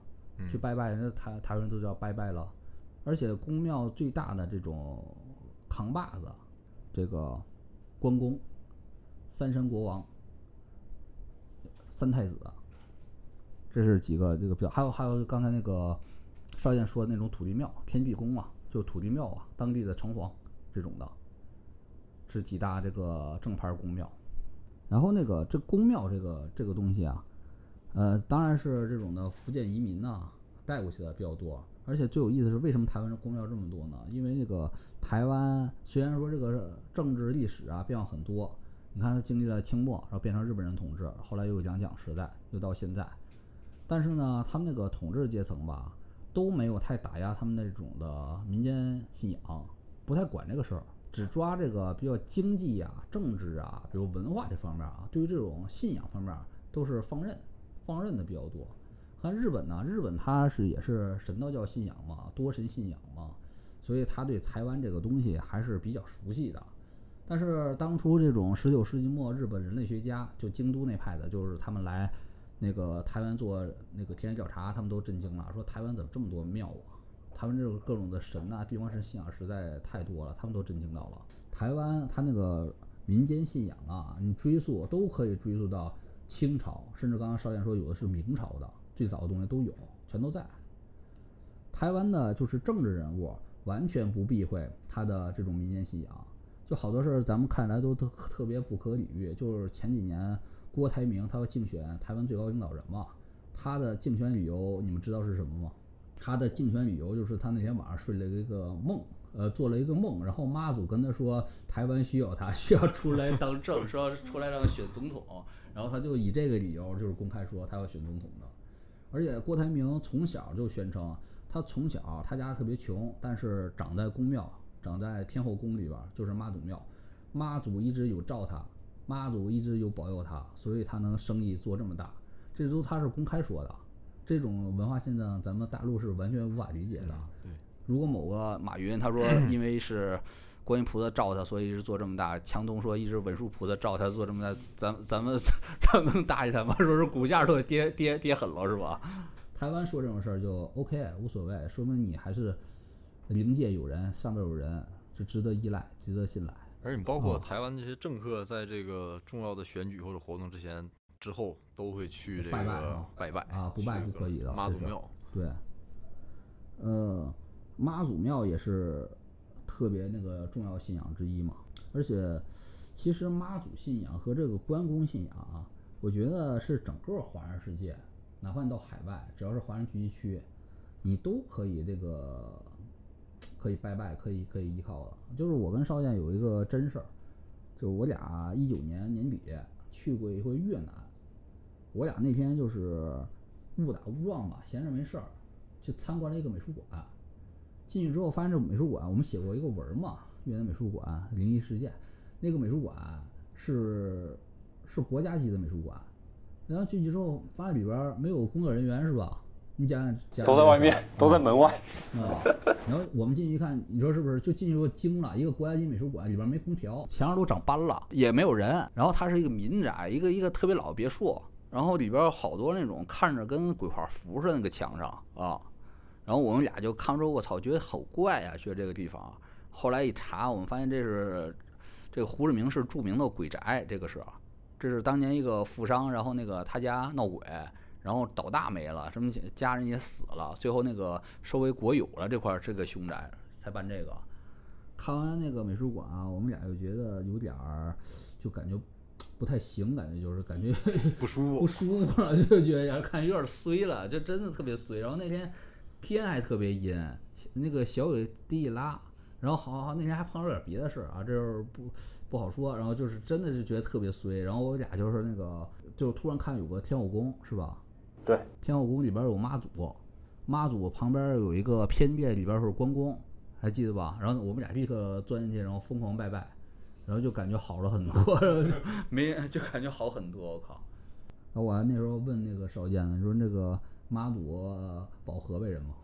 去拜拜，那台台湾人都叫拜拜了。而且公庙最大的这种扛把子，这个关公、三山国王、三太子，这是几个这个比较，还有还有刚才那个少燕说的那种土地庙、天地宫啊，就土地庙啊，当地的城隍这种的，是几大这个正牌宫庙。然后那个这宫庙这个这个东西啊，呃，当然是这种的福建移民呐、带过去的比较多。而且最有意思是，为什么台湾的宫庙这么多呢？因为那个台湾虽然说这个政治历史啊变化很多，你看它经历了清末，然后变成日本人统治，后来又有两蒋时代，又到现在，但是呢，他们那个统治阶层吧，都没有太打压他们那种的民间信仰，不太管这个事儿，只抓这个比较经济啊、政治啊，比如文化这方面啊，对于这种信仰方面都是放任，放任的比较多。看日本呢，日本它是也是神道教信仰嘛，多神信仰嘛，所以他对台湾这个东西还是比较熟悉的。但是当初这种十九世纪末日本人类学家，就京都那派的，就是他们来那个台湾做那个田野调查，他们都震惊了，说台湾怎么这么多庙啊？台湾这种各种的神呐、地方神信仰实在太多了，他们都震惊到了。台湾它那个民间信仰啊，你追溯都可以追溯到清朝，甚至刚刚少燕说有的是明朝的，最早的东西都有，全都在。台湾呢，就是政治人物完全不避讳他的这种民间信仰，就好多事儿咱们看来都特特别不可理喻。就是前几年郭台铭他要竞选台湾最高领导人嘛，他的竞选理由你们知道是什么吗？他的竞选理由就是他那天晚上睡了一个梦，呃，做了一个梦，然后妈祖跟他说台湾需要他，需要出来当政，说出来让选总统，然后他就以这个理由就是公开说他要选总统的。而且郭台铭从小就宣称，他从小他家特别穷，但是长在宫庙，长在天后宫里边儿，就是妈祖庙，妈祖一直有照他，妈祖一直有保佑他，所以他能生意做这么大，这都他是公开说的。这种文化现象，咱们大陆是完全无法理解的。对，如果某个马云他说 因为是观音菩萨罩他，所以一直做这么大；强东说一直文殊菩萨罩他做这么大，咱咱们咱们能搭理他吗？说是股价都跌跌跌狠了是吧？台湾说这种事儿就 OK 无所谓，说明你还是灵界有人，上边有人，是值得依赖，值得信赖。而且你包括哦台湾这些政客，在这个重要的选举或者活动之前、之后，都会去这个拜拜啊不拜不可以的妈祖庙。对，呃，妈祖庙也是特别那个重要信仰之一嘛。而且，其实妈祖信仰和这个关公信仰啊，我觉得是整个华人世界，哪怕你到海外，只要是华人聚集区，你都可以这个可以拜拜，可以可以依靠的。就是我跟少燕有一个真事儿，就是我俩一九年年底去过一回越南，我俩那天就是误打误撞吧，闲着没事儿，去参观了一个美术馆。进去之后发现这美术馆，我们写过一个文嘛，越南美术馆灵异事件。那个美术馆是是国家级的美术馆，然后进去之后发现里边没有工作人员是吧？你讲讲讲都在外面，都在门外。啊，然后我们进去一看，你说是不是？就进去就惊了，一个国家级美术馆里边没空调，墙上都长斑了，也没有人。然后它是一个民宅，一个一个特别老的别墅，然后里边有好多那种看着跟鬼画符似的那个墙上啊。然后我们俩就看之后，我操，觉得好怪呀、觉得这个地方。后来一查，我们发现这是这个胡志明市著名的鬼宅，这个是，这是当年一个富商，然后那个他家闹鬼，然后倒大霉了，什么家人也死了，最后那个收为国有了这块儿这个凶宅，才办这个。看完那个美术馆啊，我们俩就觉得有点儿，就感觉不太行，感觉就是感觉不舒服。不舒服了，就觉得看有点衰了，就真的特别衰。然后那天天还特别阴，那个小雨滴一拉，然后好好那天还碰到点别的事儿啊，这是不不好说。然后就是真的是觉得特别衰。然后我俩就是那个，就突然看有个天后宫是吧？对，天后宫里边有妈祖，妈祖旁边有一个偏殿，里边是关公，还记得吧？然后我们俩立刻钻进去，然后疯狂拜拜，然后就感觉好了很多。然后就没就感觉好很多，我靠！然后我还那时候问那个少剑呢，说那个妈祖呃保河北人吗？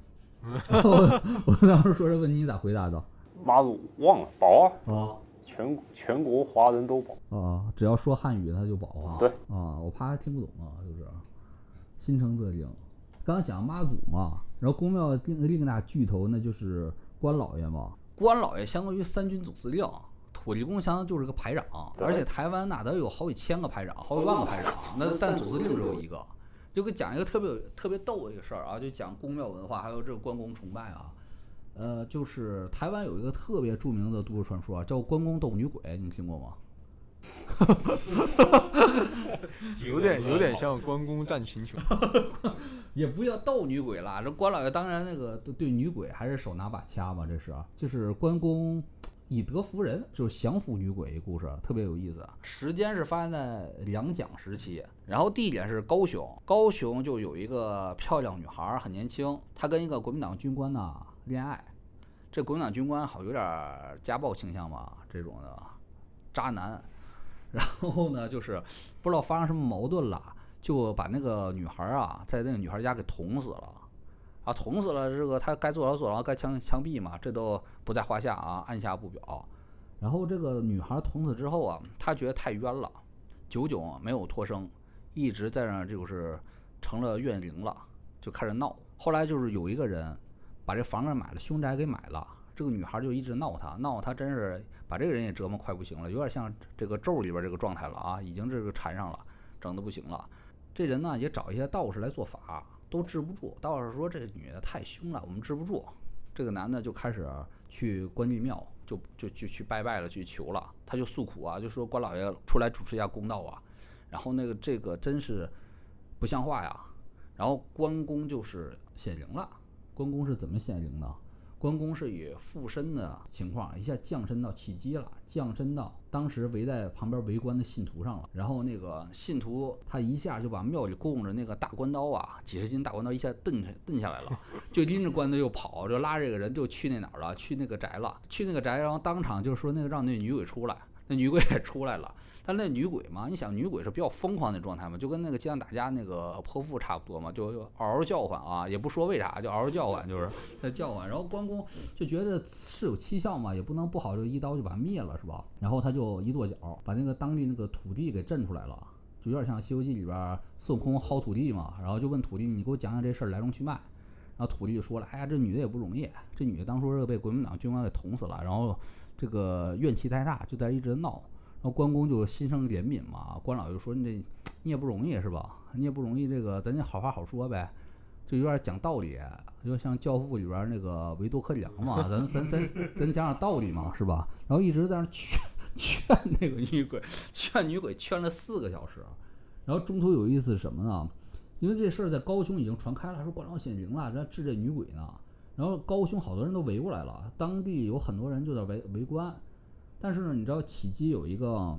我 我当时说这问题，你咋回答的？妈祖忘了保啊，啊全全国华人都保。啊，只要说汉语他就保啊。对啊，我怕他听不懂啊，就是心诚则灵。刚刚讲妈祖嘛，然后宫庙另另一大巨头那就是关老爷嘛。关老爷相当于三军总司令，土地公相当于就是个排长，而且台湾那得有好几千个排长，好几万个排长，那 但总司令只有一个。就给讲一个特别有特别逗的一个事儿啊，就讲宫庙文化，还有这个关公崇拜啊。呃，就是台湾有一个特别著名的都市传说啊，叫关公斗女鬼，你听过吗？有点有点像关公战秦琼。也不叫斗女鬼啦，这关老爷当然那个对女鬼还是手拿把掐嘛，这是啊，就是关公以德服人，就是降服女鬼一故事，特别有意思。时间是发生在两蒋时期，然后地点是高雄，高雄就有一个漂亮女孩，很年轻，她跟一个国民党军官呢恋爱，这国民党军官好有点家暴倾向吧，这种的渣男，然后呢就是不知道发生什么矛盾了，就把那个女孩啊在那个女孩家给捅死了。啊，捅死了这个他该坐牢坐牢，该枪枪毙嘛，这都不在话下啊，按下不表。然后这个女孩捅死之后啊，他觉得太冤了，久久没有脱生，一直在那就是成了怨灵了，就开始闹。后来就是有一个人把这房子买了，凶宅给买了，这个女孩就一直闹他，闹他真是把这个人也折磨快不行了，有点像这个咒里边这个状态了啊，已经这个缠上了，整的不行了。这人呢也找一些道士来做法，都治不住。道士说这个女的太凶了，我们治不住。这个男的就开始去关帝庙，就就就去拜拜了，去求了。他就诉苦啊，就说关老爷出来主持一下公道啊。然后那个这个真是不像话呀。然后关公就是显灵了。关公是怎么显灵的？关公是以附身的情况，一下降身到契机了，降身到当时围在旁边围观的信徒上了。然后那个信徒他一下就把庙里供着那个大关刀啊，几十斤大关刀一下蹬下蹬下来了，就拎着关刀就跑，就拉着这个人就去那哪儿了，去那个宅了，去那个宅，然后当场就说那个让那女鬼出来，那女鬼也出来了。但那女鬼嘛，你想女鬼是比较疯狂的状态嘛，就跟那个街上打架那个泼妇差不多嘛，就就嗷嗷叫唤啊，也不说为啥，就嗷嗷叫唤，就是在叫唤。然后关公就觉得是有蹊跷嘛，也不能不好就一刀就把他灭了是吧？然后他就一跺脚，把那个当地那个土地给震出来了，就有点像《西游记》里边孙悟空薅土地嘛。然后就问土地，你给我讲讲这事儿来龙去脉。然后土地就说了，哎呀，这女的也不容易，这女的当初是被国民党军官给捅死了，然后这个怨气太大，就在一直闹。然后关公就心生怜悯嘛，关老就说你这你也不容易是吧？你也不容易，这个咱就好话好说呗，就有点讲道理，就像《教父》里边那个维多克里昂嘛，咱咱咱咱讲讲道理嘛，是吧？然后一直在那劝劝那个女鬼，劝女鬼劝了四个小时，然后中途有意思什么呢？因为这事儿在高雄已经传开了，说关老显灵了，在治这女鬼呢。然后高兄好多人都围过来了，当地有很多人就在围围观。但是呢，你知道起机有一个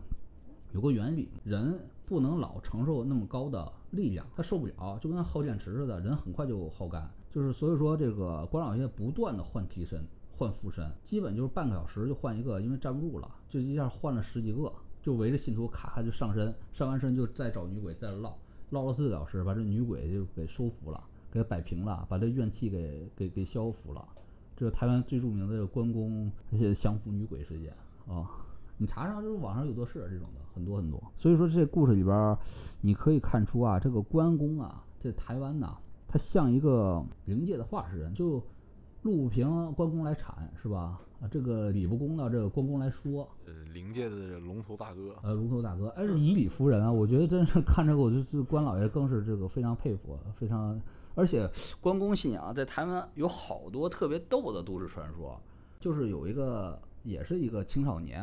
有个原理，人不能老承受那么高的力量，他受不了，就跟耗电池似的，人很快就耗干。就是所以说，这个关老爷不断的换替身、换附身，基本就是半个小时就换一个，因为站不住了，就一下换了十几个，就围着信徒咔咔就上身，上完身就再找女鬼再唠。唠了四个小时，把这女鬼就给收服了，给它摆平了，把这怨气给给给消服了。这是台湾最著名的这个关公那些降服女鬼事件啊。你查查，就是网上有多是这种的，很多很多。所以说这故事里边儿，你可以看出啊，这个关公啊，在台湾呐，他像一个灵界的化石人，就路不平关公来铲是吧？啊，这个礼不公呢，这个关公来说，呃，灵界的龙头大哥，呃，龙头大哥，哎，是以理服人啊！我觉得真是看这个，我就这关老爷更是这个非常佩服，非常，而且关公信仰在台湾有好多特别逗的都市传说，就是有一个也是一个青少年，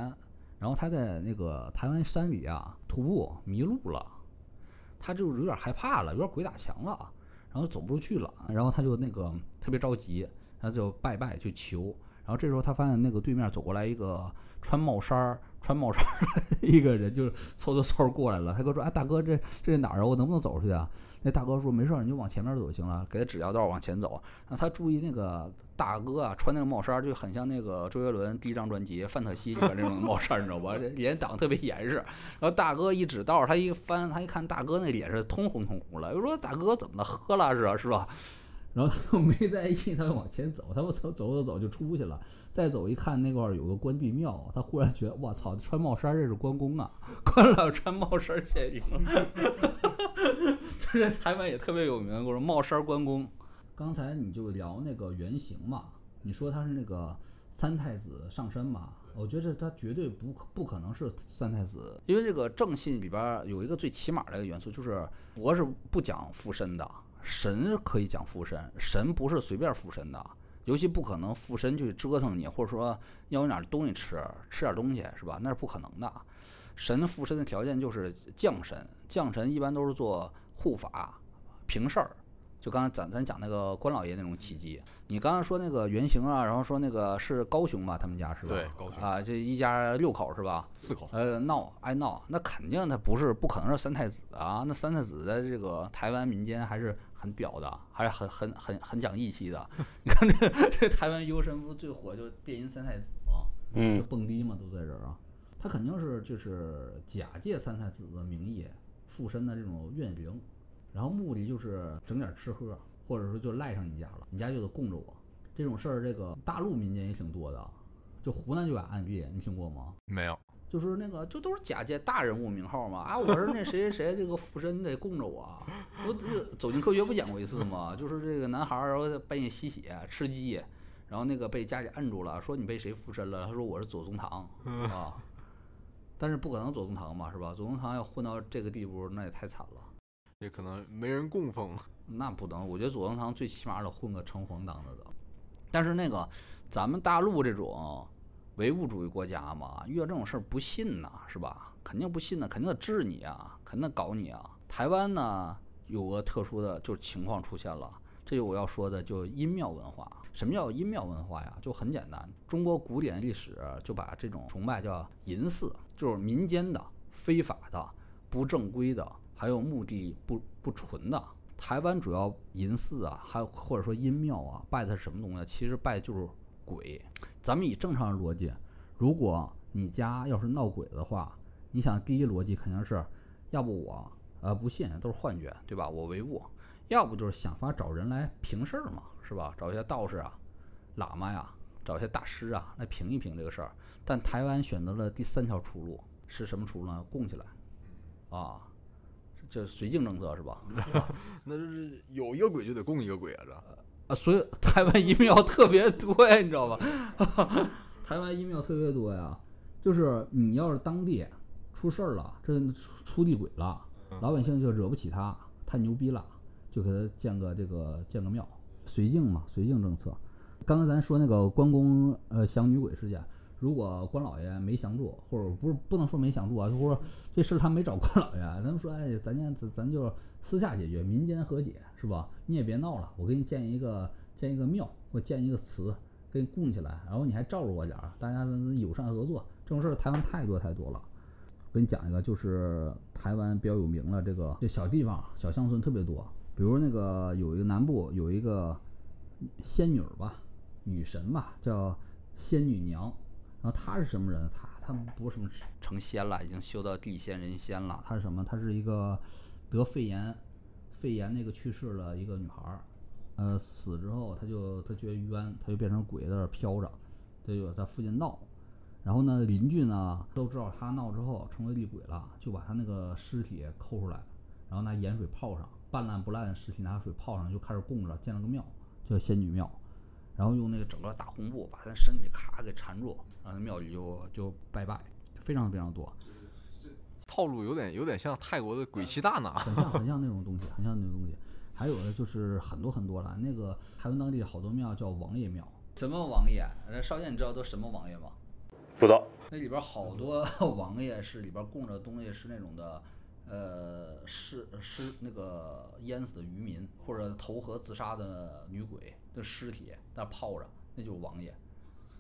然后他在那个台湾山里啊徒步迷路了，他就有点害怕了，有点鬼打墙了，然后走不出去了，然后他就那个特别着急，他就拜拜就求，然后这时候他发现那个对面走过来一个穿帽衫儿、穿帽衫儿的一个人，就是嗖嗖嗖过来了。他跟我说：“哎，大哥，这这是哪儿啊？我能不能走出去啊？”那大哥说：“没事，你就往前面走就行了。”给他指条道往前走。然后他注意那个大哥啊，穿那个帽衫儿就很像那个周杰伦第一张专辑《范特西》里边那种帽衫，你知道吧？这脸挡特别严实。然后大哥一指道，他一翻，他一看大哥那脸是通红通红了，就说：“大哥怎么了？喝了是吧？是吧？”然后他又没在意，他就往前走，他们走走走走就出去了。再走一看，那块儿有个关帝庙，他忽然觉得，我操，穿帽衫这是关公啊！关老穿帽衫儿显灵，这台湾也特别有名。我说帽衫关公。刚才你就聊那个原型嘛，你说他是那个三太子上身嘛？我觉得他绝对不不可能是三太子，因为这个正信里边有一个最起码的一个元素，就是佛是不讲附身的，神可以讲附身，神不是随便附身的，尤其不可能附身去折腾你，或者说要你点东西吃，吃点东西是吧？那是不可能的。神附身的条件就是降神，降神一般都是做护法、平事儿。就刚才咱咱讲那个关老爷那种奇迹，你刚刚说那个原型啊，然后说那个是高雄吧，他们家是吧？对高雄啊，这一家六口是吧？四口，呃，闹爱闹，那肯定他不是不可能是三太子啊。那三太子在这个台湾民间还是很屌的，还是很很很很讲义气的。你看这 这台湾优神不最火就电音三太子嘛？嗯，蹦迪嘛都在这儿啊。他肯定是就是假借三太子的名义附身的这种怨灵，然后目的就是整点吃喝，或者说就赖上你家了，你家就得供着我。这种事儿，这个大陆民间也挺多的，就湖南就有案例，你听过吗？没有，就是那个，就都是假借大人物名号嘛啊！我是那谁谁谁这个附身，你得供着我。不，这个走进科学不讲过一次吗？就是这个男孩儿，然后半夜吸血吃鸡，然后那个被家里摁住了，说你被谁附身了？他说我是左宗棠啊。但是不可能左宗棠嘛，是吧？左宗棠要混到这个地步，那也太惨了。也可能没人供奉。那不能，我觉得左宗棠最起码得混个城隍当的的。但是那个咱们大陆这种唯物主义国家嘛，遇到这种事儿不信呐，是吧？肯定不信呢，肯定得治你啊，肯定得搞你啊。台湾呢有个特殊的就是情况出现了，这就我要说的，就阴庙文化。什么叫阴庙文化呀？就很简单，中国古典历史就把这种崇拜叫淫祀，就是民间的、非法的、不正规的，还有目的不不纯的。台湾主要淫祀啊，还有或者说阴庙啊，拜的是什么东西？其实拜就是鬼。咱们以正常的逻辑，如果你家要是闹鬼的话，你想第一逻辑肯定是，要不我呃不信都是幻觉，对吧？我唯物，要不就是想法找人来评事儿嘛，是吧？找一些道士啊、喇嘛呀，找一些大师啊来评一评这个事儿。但台湾选择了第三条出路，是什么出路呢？供起来，啊，这这绥靖政策是吧？那就是有一个鬼就得供一个鬼啊，这啊，所以 台湾阴庙特别多呀，你知道吧？台湾阴庙特别多呀，就是你要是当地出事儿了，这出出地鬼了，老百姓就惹不起他，太牛逼了，就给他建个这个建个庙，绥靖嘛，绥靖政策。刚才咱说那个关公呃降女鬼事件，如果关老爷没降住，或者不是不能说没降住啊，就说这事儿他没找关老爷，咱们说哎，咱家咱咱就私下解决，民间和解是吧？你也别闹了，我给你建一个建一个庙，或建一个祠，给你供起来，然后你还罩着我点儿，大家友善合作，这种事儿台湾太多太多了。我跟你讲一个，就是台湾比较有名了，这个这小地方小乡村特别多，比如那个有一个南部有一个仙女儿吧，女神吧，叫仙女娘。然后她是什么人？她她不是什么成仙了，已经修到地仙人仙了。她是什么？她是一个得肺炎，肺炎那个去世了一个女孩儿，呃，死之后他就他觉得冤，他就变成鬼在那儿飘着，他就在附近闹。然后呢，邻居呢都知道他闹之后成为厉鬼了，就把他那个尸体抠出来，然后拿盐水泡上，半烂不烂的尸体拿水泡上，就开始供着，建了个庙，叫仙女庙。然后用那个整个大红布把他身体咔给缠住，然后那庙里就就拜拜，非常非常多，套路有点有点像泰国的鬼泣大拿，很像很像那种东西，很像那种东西。还有的就是很多很多了，那个台湾当地好多庙叫王爷庙，什么王爷？那少剑你知道都什么王爷吗？不知道。那里边好多 王爷是里边供着东西是那种的，呃，是是那个淹死的渔民或者投河自杀的女鬼的尸体，那泡着，那就是王爷。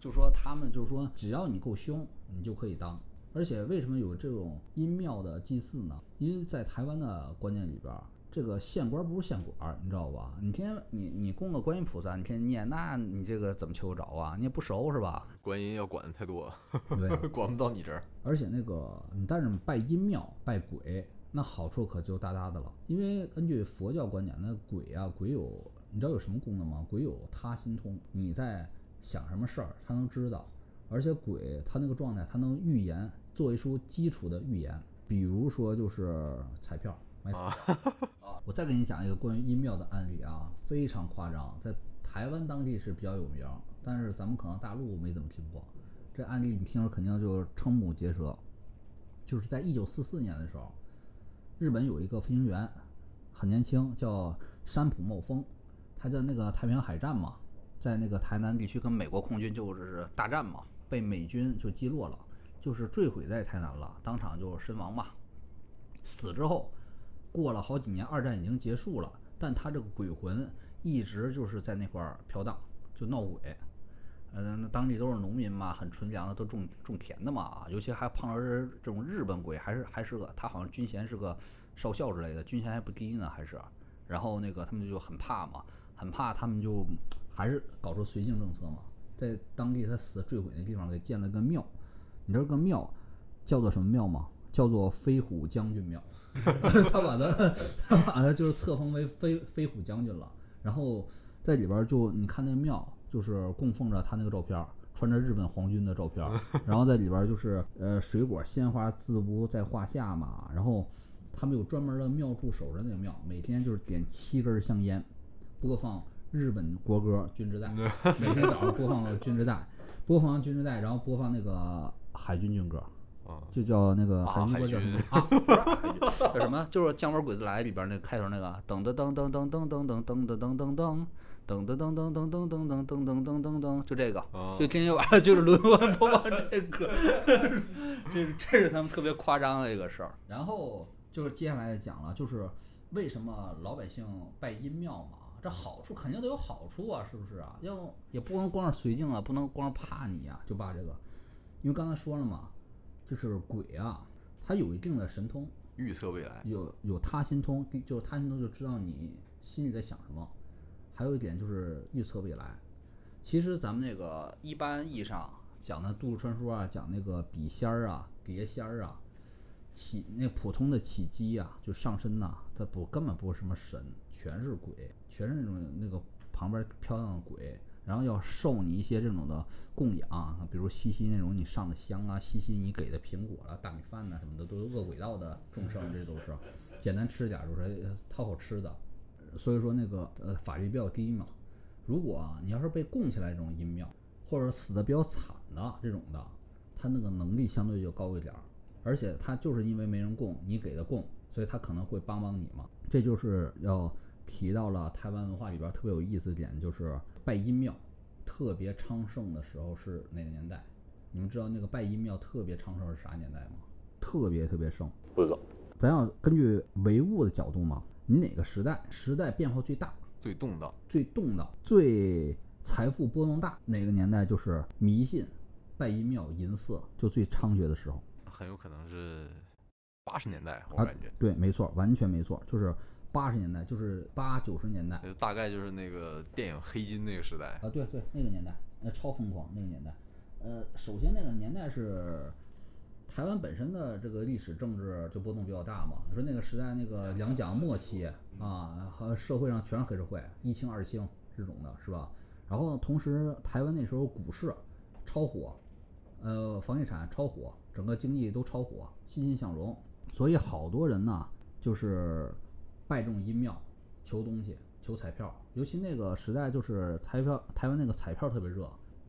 就说他们就是说，只要你够凶，你就可以当。而且为什么有这种阴庙的祭祀呢？因为在台湾的观念里边，这个县官不如县管，你知道吧？你天天你你供个观音菩萨，你天天念，那你这个怎么求得着啊？你也不熟是吧？观音要管的太多，对，管不到你这儿。而且那个你但是拜阴庙拜鬼，那好处可就大大的了。因为根据佛教观点，那鬼啊鬼有你知道有什么功能吗？鬼有他心通，你在想什么事儿，他能知道。而且鬼他那个状态，他能预言，做一出基础的预言。比如说就是彩票买彩票。我再给你讲一个关于阴庙的案例啊，非常夸张，在台湾当地是比较有名，但是咱们可能大陆没怎么听过。这案例你听着肯定就瞠目结舌。就是在一九四四年的时候，日本有一个飞行员很年轻，叫山浦茂丰，他在那个太平洋海战嘛，在那个台南地区跟美国空军就是大战嘛，被美军就击落了，就是坠毁在台南了，当场就身亡嘛。死之后，过了好几年，二战已经结束了，但他这个鬼魂一直就是在那块儿飘荡，就闹鬼。呃，那当地都是农民嘛，很纯良的，都种种田的嘛啊，尤其还碰到这这种日本鬼，还是还是个他好像军衔是个少校之类的，军衔还不低呢，还是。然后那个他们就很怕嘛，很怕，他们就还是搞出绥靖政策嘛，在当地他死坠毁那地方给建了个庙，你知道这个庙叫做什么庙吗？叫做飞虎将军庙，他把他他把他就是册封为飞飞虎将军了，然后在里边儿就你看那个庙，就是供奉着他那个照片儿，穿着日本皇军的照片儿，然后在里边儿就是呃水果鲜花自不在话下嘛，然后他们有专门的庙祝守着那个庙，每天就是点七根香烟，播放日本国歌《军之代》，每天早上播放《军之代》，播放完《军之代》，然后播放那个海军军歌。啊，就叫那个啊海军歌叫什么啊？不是海军，叫什么？就是《姜文鬼子来》里边那个开头那个噔噔噔噔噔噔噔噔噔噔噔噔噔。噔噔噔噔噔噔噔噔噔噔噔噔噔，就这个，啊就今天晚上就是轮番播放这歌，这是这是他们特别夸张的一个事儿。然后就是接下来讲了，就是为什么老百姓拜阴庙嘛？这好处肯定得有好处啊，是不是啊？要不也不能光是绥靖啊，不能光是怕你呀、就怕这个，因为刚才说了嘛，就是鬼啊，它有一定的神通，预测未来，有有他心通，第就是他心通就知道你心里在想什么。还有一点就是预测未来。其实咱们那个一般意义上讲的都市传说啊，讲那个笔仙儿啊、碟仙儿啊，起那普通的起机啊，就上身呐、它不根本不是什么神，全是鬼，全是那种那个旁边飘荡的鬼，然后要受你一些这种的供养，比如西西那种你上的香啊，西西你给的苹果啊、大米饭呐、什么的，都是恶鬼道的众生，这都是简单吃点儿就是呃讨口吃的，所以说那个呃法力比较低嘛。如果啊你要是被供起来这种阴庙，或者死的比较惨的这种的，他那个能力相对就高一点儿，而且他就是因为没人供，你给的供，所以他可能会帮帮你嘛。这就是要提到了台湾文化里边儿特别有意思的点，就是拜阴庙特别昌盛的时候是哪个年代？你们知道那个拜阴庙特别昌盛是啥年代吗？特别特别盛。不知道。咱要根据唯物的角度嘛，你哪个时代时代变化最大、最动荡，最动荡、最财富波动大，哪个年代就是迷信、拜阴庙、银色就最猖獗的时候。很有可能是八十年代，我啊感觉，对，没错，完全没错，就是八十年代，就是八九十年代就大概就是那个电影《黑金》那个时代，啊，对对，那个年代，那，超疯狂那个年代。呃，首先那个年代是台湾本身的这个历史政治就波动比较大嘛。说那个时代那个两蒋末期啊，和社会上全是黑社会，一清二清这种的，是吧？然后同时台湾那时候股市超火，呃，房地产超火，整个经济都超火，欣欣向荣，所以好多人呢就是拜这种阴庙求东西，求彩票。尤其那个时代就是彩票，台湾那个彩票特别热，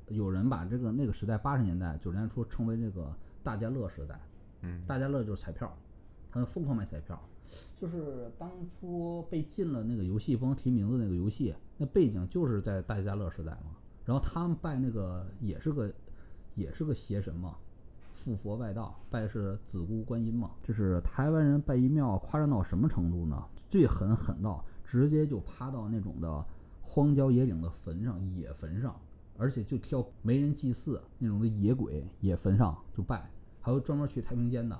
有人把这个那个时代八十年代九十年代初称为这个大家乐时代。嗯，大家乐就是彩票，他们疯狂买彩票。就是当初被禁了那个游戏不能提名字那个游戏，那背景就是在大家乐时代嘛。然后他们拜那个也是个也是个邪神嘛，附佛外道，拜是子姑观音嘛。就是台湾人拜一庙夸张到什么程度呢？最狠狠到直接就趴到那种的荒郊野岭的坟上、野坟上，而且就挑没人祭祀那种的野鬼野坟上就拜，还有专门去太平间的，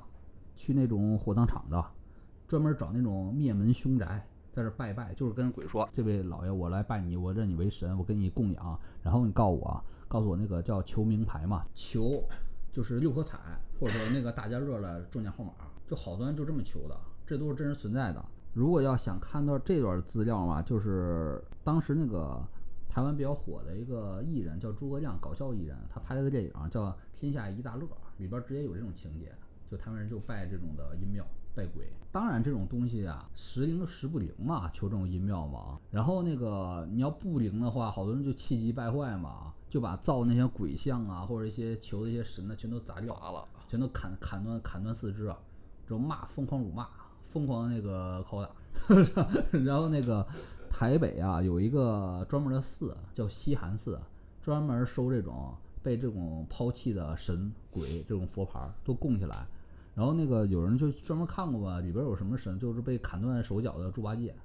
去那种火葬场的。专门找那种灭门凶宅，在这拜拜，就是跟鬼说：“这位老爷，我来拜你，我认你为神，我给你供养。然后你告诉我，告诉我那个叫求名牌嘛，求就是六合彩，或者说那个大家乐的中奖号码，就好多人就这么求的，这都是真实存在的。如果要想看到这段资料嘛，就是当时那个台湾比较火的一个艺人叫诸葛亮，搞笑艺人，他拍了个电影叫《天下一大乐》，里边直接有这种情节，就台湾人就拜这种的阴庙。拜鬼，当然这种东西啊，时灵时不灵嘛，求这种阴庙嘛。然后那个你要不灵的话，好多人就气急败坏嘛，就把造那些鬼像啊，或者一些求的一些神呢，全都砸掉，砸了，全都砍砍断砍断四肢，这种骂，疯狂辱骂，疯狂那个拷打。然后那个台北啊，有一个专门的寺叫西寒寺，专门收这种被这种抛弃的神鬼这种佛牌都供起来。然后那个有人就专门看过吧，里边有什么神，就是被砍断手脚的猪八戒、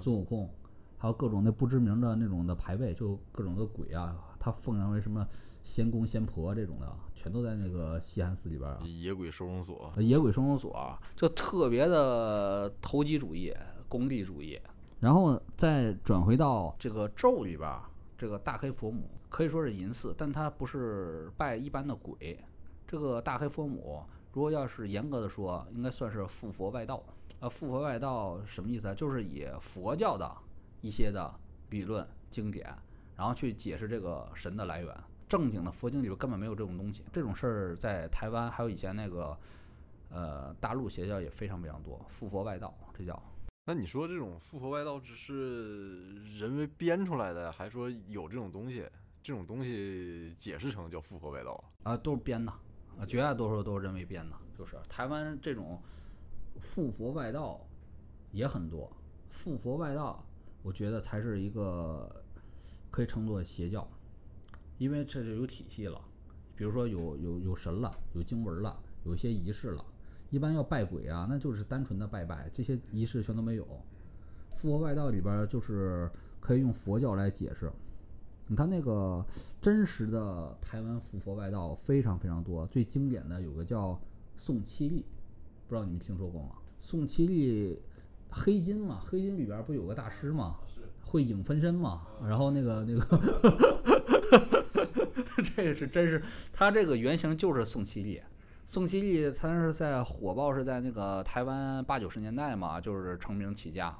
孙悟空，还有各种那不知名的那种的牌位，就各种的鬼啊，他奉上为什么仙公仙婆这种的，全都在那个西安寺里边。野鬼收容所，野鬼收容所就特别的投机主义、功利主义。然后再转回到这个咒里边，这个大黑佛母可以说是银寺，但它不是拜一般的鬼，这个大黑佛母。如果要是严格的说，应该算是附佛外道。呃，附佛外道什么意思啊？就是以佛教的一些的理论经典，然后去解释这个神的来源。正经的佛经里边根本没有这种东西。这种事儿在台湾还有以前那个，呃，大陆邪教也非常非常多。附佛外道，这叫。那你说这种附佛外道只是人为编出来的，还说有这种东西？这种东西解释成叫附佛外道啊？都是编的。啊，绝大多数都是人为编的，就是台湾这种附佛外道也很多。附佛外道，我觉得才是一个可以称作邪教，因为这就有体系了。比如说有有有神了，有经文了，有些仪式了。一般要拜鬼啊，那就是单纯的拜拜，这些仪式全都没有。复活外道里边就是可以用佛教来解释。你看那个真实的台湾复佛外道非常非常多，最经典的有个叫宋七力，不知道你们听说过吗？宋七力黑金嘛，黑金里边不有个大师吗？会影分身嘛？然后那个那个，这个是真是，他这个原型就是宋七力。宋七力他是在火爆是在那个台湾八九十年代嘛，就是成名起家。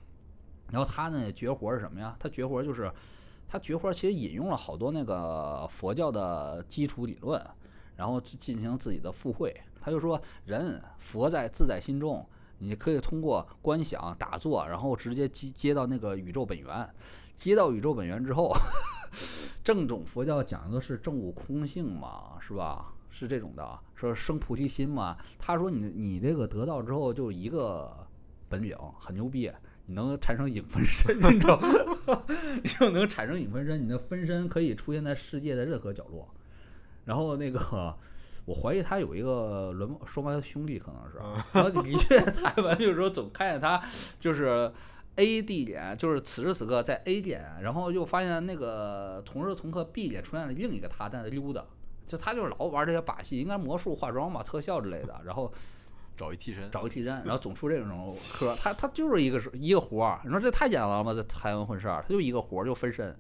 然后他呢绝活是什么呀？他绝活就是。他绝活其实引用了好多那个佛教的基础理论，然后进行自己的附会。他就说，人佛在自在心中，你可以通过观想、打坐，然后直接接接到那个宇宙本源。接到宇宙本源之后，正统佛教讲的是正悟空性嘛，是吧？是这种的，说生菩提心嘛。他说你你这个得到之后就一个本领，很牛逼。你能产生影分身，你知道吗？就能产生影分身，你的分身可以出现在世界的任何角落。然后那个，我怀疑他有一个轮双胞胎兄弟，可能是。然后的确，台湾有时候总看见他，就是 A 地点，就是此时此刻在 A 点，然后又发现那个同时同刻 B 点出现了另一个他在那溜达，就他就是老玩这些把戏，应该魔术、化妆吧、特效之类的。然后。找一替身，找个替身，然后总出这种科，他他就是一个是一个活儿，你说这太简单了吗？在台湾混事儿，他就一个活儿就分身，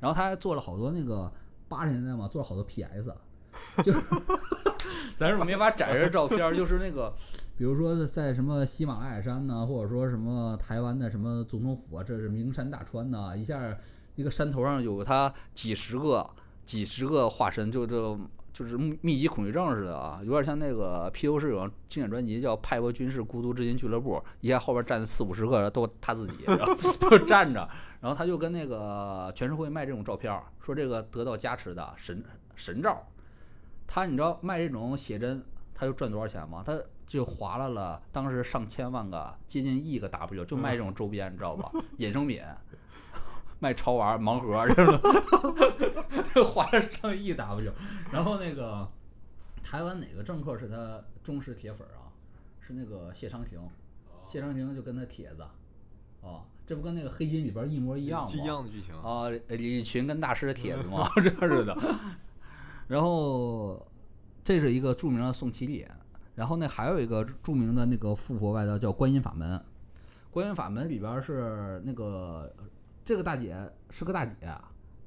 然后他还做了好多那个八十年代嘛，做了好多 PS，就是 咱是没法展示照片，就是那个比如说在什么喜马拉雅山呢，或者说什么台湾的什么总统府啊，这是名山大川呐，一下一个山头上有他几十个、几十个化身，就这就是密集恐惧症似的啊，有点像那个披头士有经典专辑叫《派博军事孤独之心俱乐部》，一下后边站四五十个都他自己，然后 都站着，然后他就跟那个全社会卖这种照片，说这个得到加持的神神照，他你知道卖这种写真，他就赚多少钱吗？他就划拉了当时上千万个，接近亿个 W，就卖这种周边，你知道吧？衍生品。卖潮玩盲盒这种，这花了上亿 W，然后那个台湾哪个政客是他忠实铁粉啊？是那个谢长廷，谢长廷就跟他帖子，啊，这不跟那个黑金里边一模一样吗？一样的剧情啊，李群跟大师的帖子吗？这是的。然后这是一个著名的宋其礼，然后那还有一个著名的那个复活外道叫观音法门，观音法门里边是那个。这个大姐是个大姐，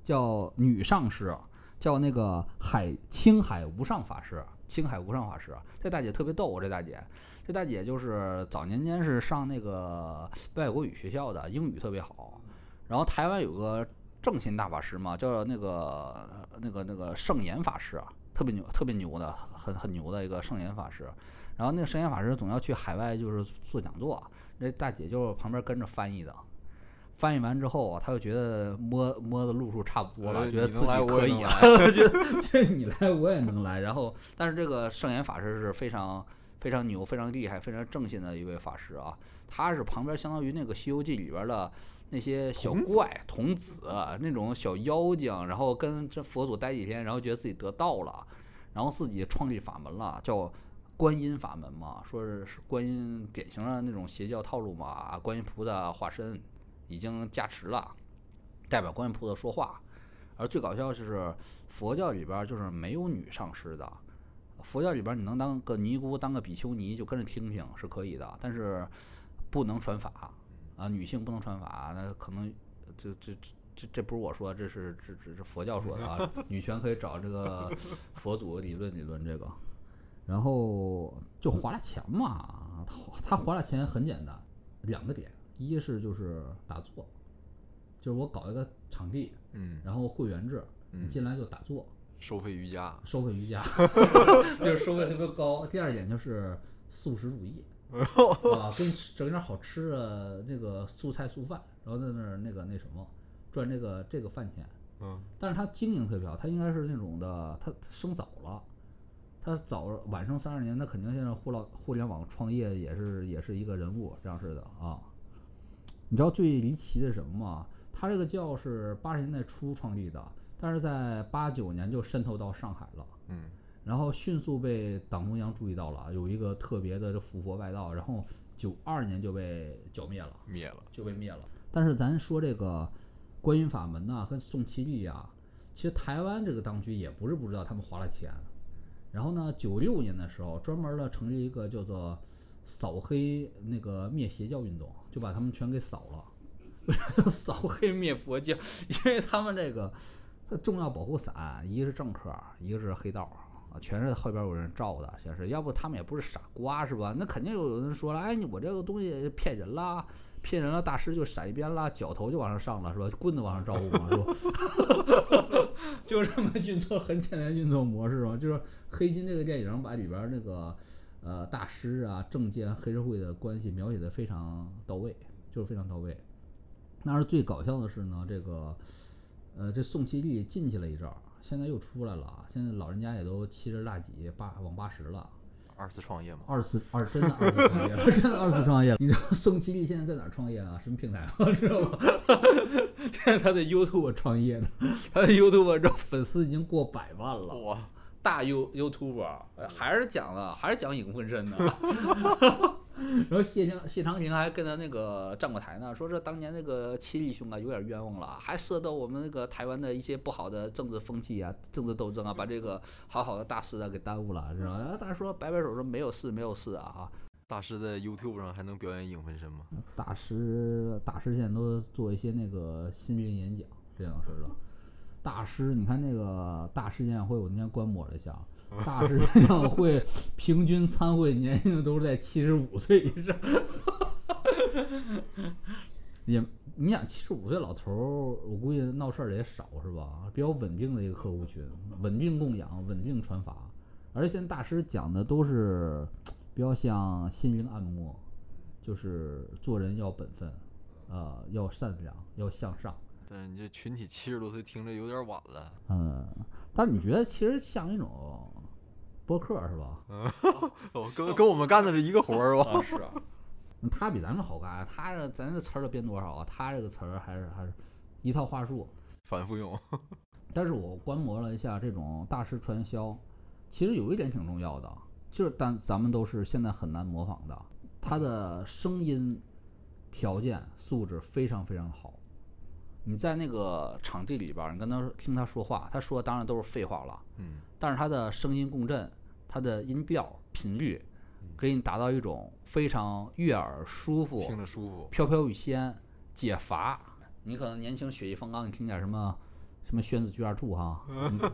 叫女上师，叫那个海青海无上法师。青海无上法师，这大姐特别逗。这大姐，这大姐就是早年间是上那个外国语学校的，英语特别好。然后台湾有个正心大法师嘛，叫那个那个那个圣严法师啊，特别牛，特别牛的，很很牛的一个圣严法师。然后那个圣严法师总要去海外，就是做讲座，那大姐就旁边跟着翻译的。翻译完之后啊，他就觉得摸摸的路数差不多了，觉得自己可以啊，觉得这你来我也能来。然后，但是这个圣严法师是非常非常牛、非常厉害、非常正信的一位法师啊。他是旁边相当于那个《西游记》里边的那些小怪、童子那种小妖精，然后跟这佛祖待几天，然后觉得自己得道了，然后自己创立法门了，叫观音法门嘛，说是是观音典型的那种邪教套路嘛，观音菩萨化身。已经加持了，代表观音菩萨说话。而最搞笑就是佛教里边就是没有女上师的，佛教里边你能当个尼姑、当个比丘尼就跟着听听是可以的，但是不能传法啊，女性不能穿法。那可能这这这这这不是我说，这是这这是佛教说的啊。女权可以找这个佛祖理论理论这个。然后就花了钱嘛，他他花了钱很简单，两个点。一是就是打坐，就是我搞一个场地，嗯，然后会员制，你进来就打坐，收费瑜伽，收费瑜伽，就是收费特别高。第二点就是素食主义，啊，跟整点好吃的那个素菜素饭，然后在那儿那个那什么赚这个这个饭钱，嗯，但是他经营特别好，他应该是那种的，他生早了，他早晚生三十年，他肯定现在互联互联网创业也是也是一个人物这样式的啊。你知道最离奇的是什么吗？他这个教是八十年代初创立的，但是在八九年就渗透到上海了。嗯，然后迅速被党中央注意到了，有一个特别的这复活外道，然后九二年就被剿灭了，灭了就被灭了。但是咱说这个观音法门呐和宋其力啊，其实台湾这个当局也不是不知道他们花了钱。然后呢，九六年的时候专门的成立一个叫做。扫黑那个灭邪教运动，就把他们全给扫了。扫黑灭佛教，因为他们这个重要保护伞，一个是政客，一个是黑道全是后边有人罩的。先是，要不他们也不是傻瓜是吧？那肯定有人说了，哎，我这个东西骗人啦，骗人了，大师就闪一边啦，脚头就往上上了是吧？棍子往上招呼嘛是吧？就这么运作，很简单运作模式嘛，就是黑金这个电影把里边那个。呃，大师啊，政界黑社会的关系描写的非常到位，就是非常到位。那是最搞笑的是呢，这个，呃，这宋其力进去了一招儿，现在又出来了。现在老人家也都七十大几，八往八十了。二次创业吗？二次二真的二次创业了，真的二次创业了。你知道宋其利现在在哪儿创业啊？什么平台啊？知道吗？现在他在 YouTube 创业呢，他在 YouTube 这粉丝已经过百万了。哇！大 You YouTuber 还是讲了，还是讲影分身呢。然后谢长谢长廷还跟他那个站过台呢，说这当年那个七弟兄啊有点冤枉了，还涉到我们那个台湾的一些不好的政治风气啊、政治斗争啊，把这个好好的大师啊给耽误了，是吧？然后大师说摆摆手说没有事，没有事啊哈。大师在 YouTube 上还能表演影分身吗？大师大师现在都做一些那个心灵演讲这样式的。大师，你看那个大师演讲会，我那天观摩了一下，大师演讲会平均参会年龄都是在七十五岁以上。也，你想七十五岁老头儿，我估计闹事儿的也少是吧？比较稳定的一个客户群，稳定供养，稳定传法。而且现在大师讲的都是比较像心灵按摩，就是做人要本分，呃，要善良，要向上。但是你这群体七十多岁听着有点晚了。嗯，但是你觉得其实像一种播客是吧？哦，跟跟我们干的是一个活儿是吧？啊是啊，嗯 他比咱们好干，他这咱这词儿都编多少啊？他这个词儿还是还是一套话术。反复用。但是我观摩了一下这种大师传销，其实有一点挺重要的，就是但咱们都是现在很难模仿的，他的声音条件素质非常非常好。你在那个场地里边儿，你跟他听他说话，他说当然都是废话了，嗯，但是他的声音共振，他的音调频率，给你达到一种非常悦耳舒服、听着舒服。飘飘欲仙、解乏。你可能年轻血气方刚，你听点什么什么宣子居二柱哈，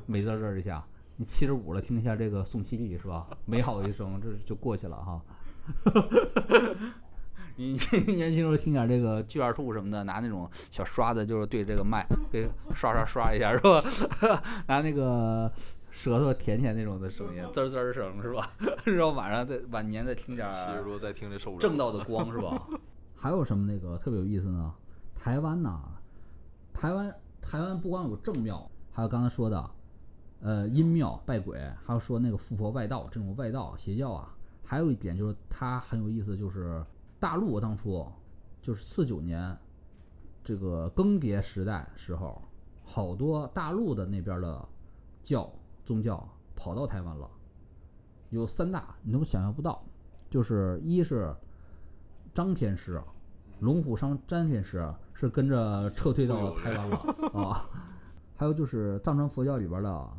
美滋滋一下。你七十五了，听一下这个宋七力是吧？美好的一生，这就过去了哈。你年轻时候听点这个巨二兔什么的，拿那种小刷子，就是对这个麦给刷刷刷一下是吧？拿那个舌头舔舔那种的声音，滋儿滋儿声是吧？然后晚上再晚年再听点儿七再听这受不了。正道的光是吧？还有什么那个特别有意思呢？台湾呐，台湾台湾不光有正庙，还有刚才说的，呃，阴庙拜鬼，还有说那个富佛外道这种外道邪教啊。还有一点就是它很有意思，就是大陆当初就是四九年这个更迭时代时候，好多大陆的那边的教宗教跑到台湾了，有三大，你都想象不到，就是一是张天师，龙虎山张天师是跟着撤退到台湾了啊，还有就是藏传佛教里边的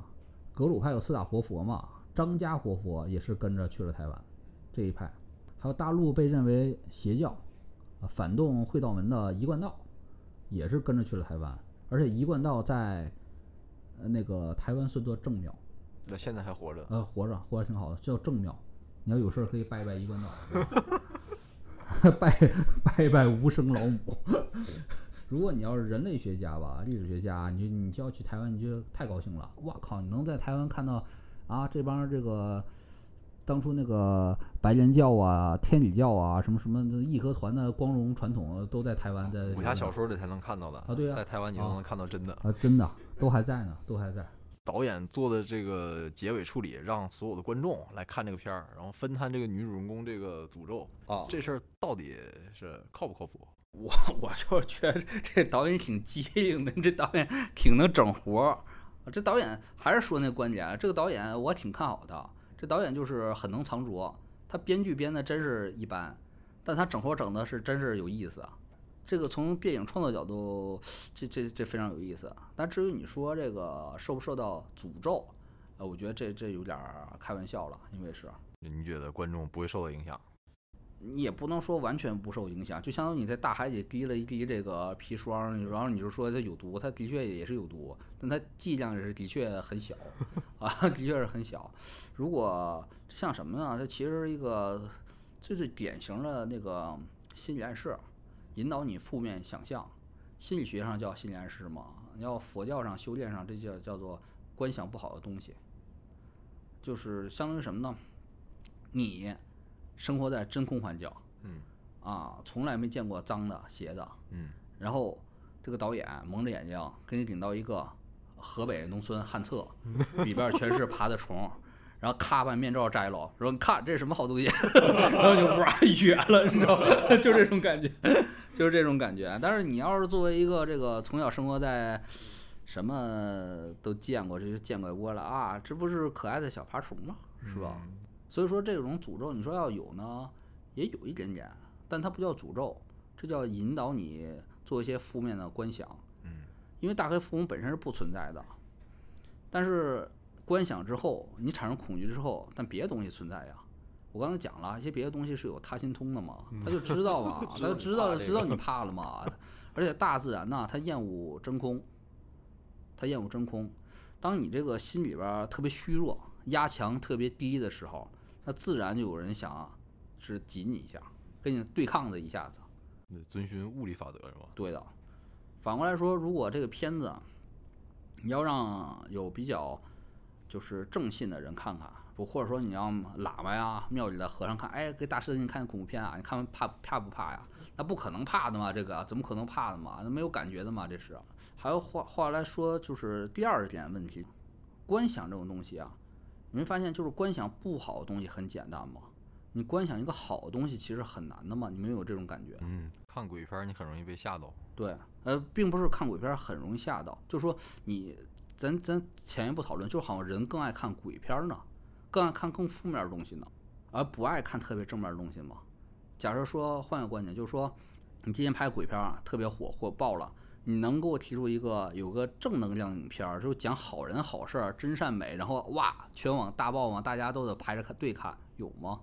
格鲁派有四大活佛嘛，张家活佛也是跟着去了台湾这一派，还有大陆被认为邪教，啊反动会道门的一贯道也是跟着去了台湾，而且一贯道在呃那个台湾算作正庙。那现在还活着。呃，活着，活着挺好的，叫正庙。你要有事儿可以拜一拜一贯道，拜拜一拜无声老母。如果你要是人类学家吧，历史学家，你就你就要去台湾，你就太高兴了。哇靠，你能在台湾看到啊这帮这个当初那个白莲教啊、天理教啊、什么什么义和团的光荣传统都在台湾在武侠小说里才能看到的啊对啊在台湾你都啊能看到真的。啊，真的都还在呢，都还在。导演做的这个结尾处理，让所有的观众来看这个片儿，然后分摊这个女主人公这个诅咒，啊，这事儿到底是靠不靠谱？我 我就觉得这导演挺机灵的，这导演挺能整活儿。这导演还是说那个观点，这个导演我挺看好的。这导演就是很能藏拙，他编剧编的真是一般，但他整活整的是真是有意思啊。这个从电影创作角度，这这这非常有意思。但至于你说这个受不受到诅咒，呃，我觉得这这有点儿开玩笑了，因为是。你觉得观众不会受到影响？你也不能说完全不受影响，就相当于你在大海里滴了一滴这个砒霜，然后你就说它有毒，它的确也是有毒，但它剂量也是的确很小，啊，的确是很小。如果像什么呢？它其实一个最最典型的那个心理暗示，引导你负面想象。心理学上叫心理暗示嘛，要佛教上修炼上这叫叫做观想不好的东西，就是相当于什么呢？你生活在真空环境，嗯啊，从来没见过脏的、鞋的，嗯，然后这个导演蒙着眼睛给你领到一个河北农村旱厕，里边全是爬的虫，然后咔把面罩摘了，说你看这是什么好东西，然后就哇远了，你知道吗？就这种感觉，就是这种感觉。但是你要是作为一个这个从小生活在什么都见过，这就见鬼窝了啊，这不是可爱的小爬虫吗？是吧？所以说这种诅咒，你说要有呢，也有一点点，但它不叫诅咒，这叫引导你做一些负面的观想。嗯，因为大黑佛母本身是不存在的，但是观想之后，你产生恐惧之后，但别的东西存在呀。我刚才讲了一些别的东西是有他心通的嘛，他就知道嘛，他就知道知道你怕了嘛。而且大自然呐，它厌恶真空，他厌恶真空。当你这个心里边儿特别虚弱，压强特别低的时候，那自然就有人想啊是挤你一下，跟你对抗的一下子。那遵循物理法则是吧？对的。反过来说，如果这个片子你要让有比较就是正信的人看看，不或者说你让喇嘛呀、庙里的和尚看，哎，给大师你看恐怖片啊，你看完怕怕不怕呀？那不可能怕的嘛，这个怎么可能怕的嘛？那没有感觉的嘛，这是。还有话话来说，就是第二点问题，观想这种东西啊，你会发现就是观想不好的东西很简单嘛，你观想一个好的东西其实很难的嘛，你没有这种感觉？嗯，看鬼片儿你很容易被吓到。对，呃，并不是看鬼片儿很容易吓到，就是说你，咱咱前一步讨论，就是好像人更爱看鬼片儿呢，更爱看更负面儿的东西呢，而不爱看特别正面儿的东西嘛。假设说换个观点，就是说你今天拍鬼片儿啊，特别火或爆了，你能给我提出一个有个正能量影片儿，就是讲好人好事儿、真善美，然后哇，全网大爆嘛，大家都得排着看对看，有吗？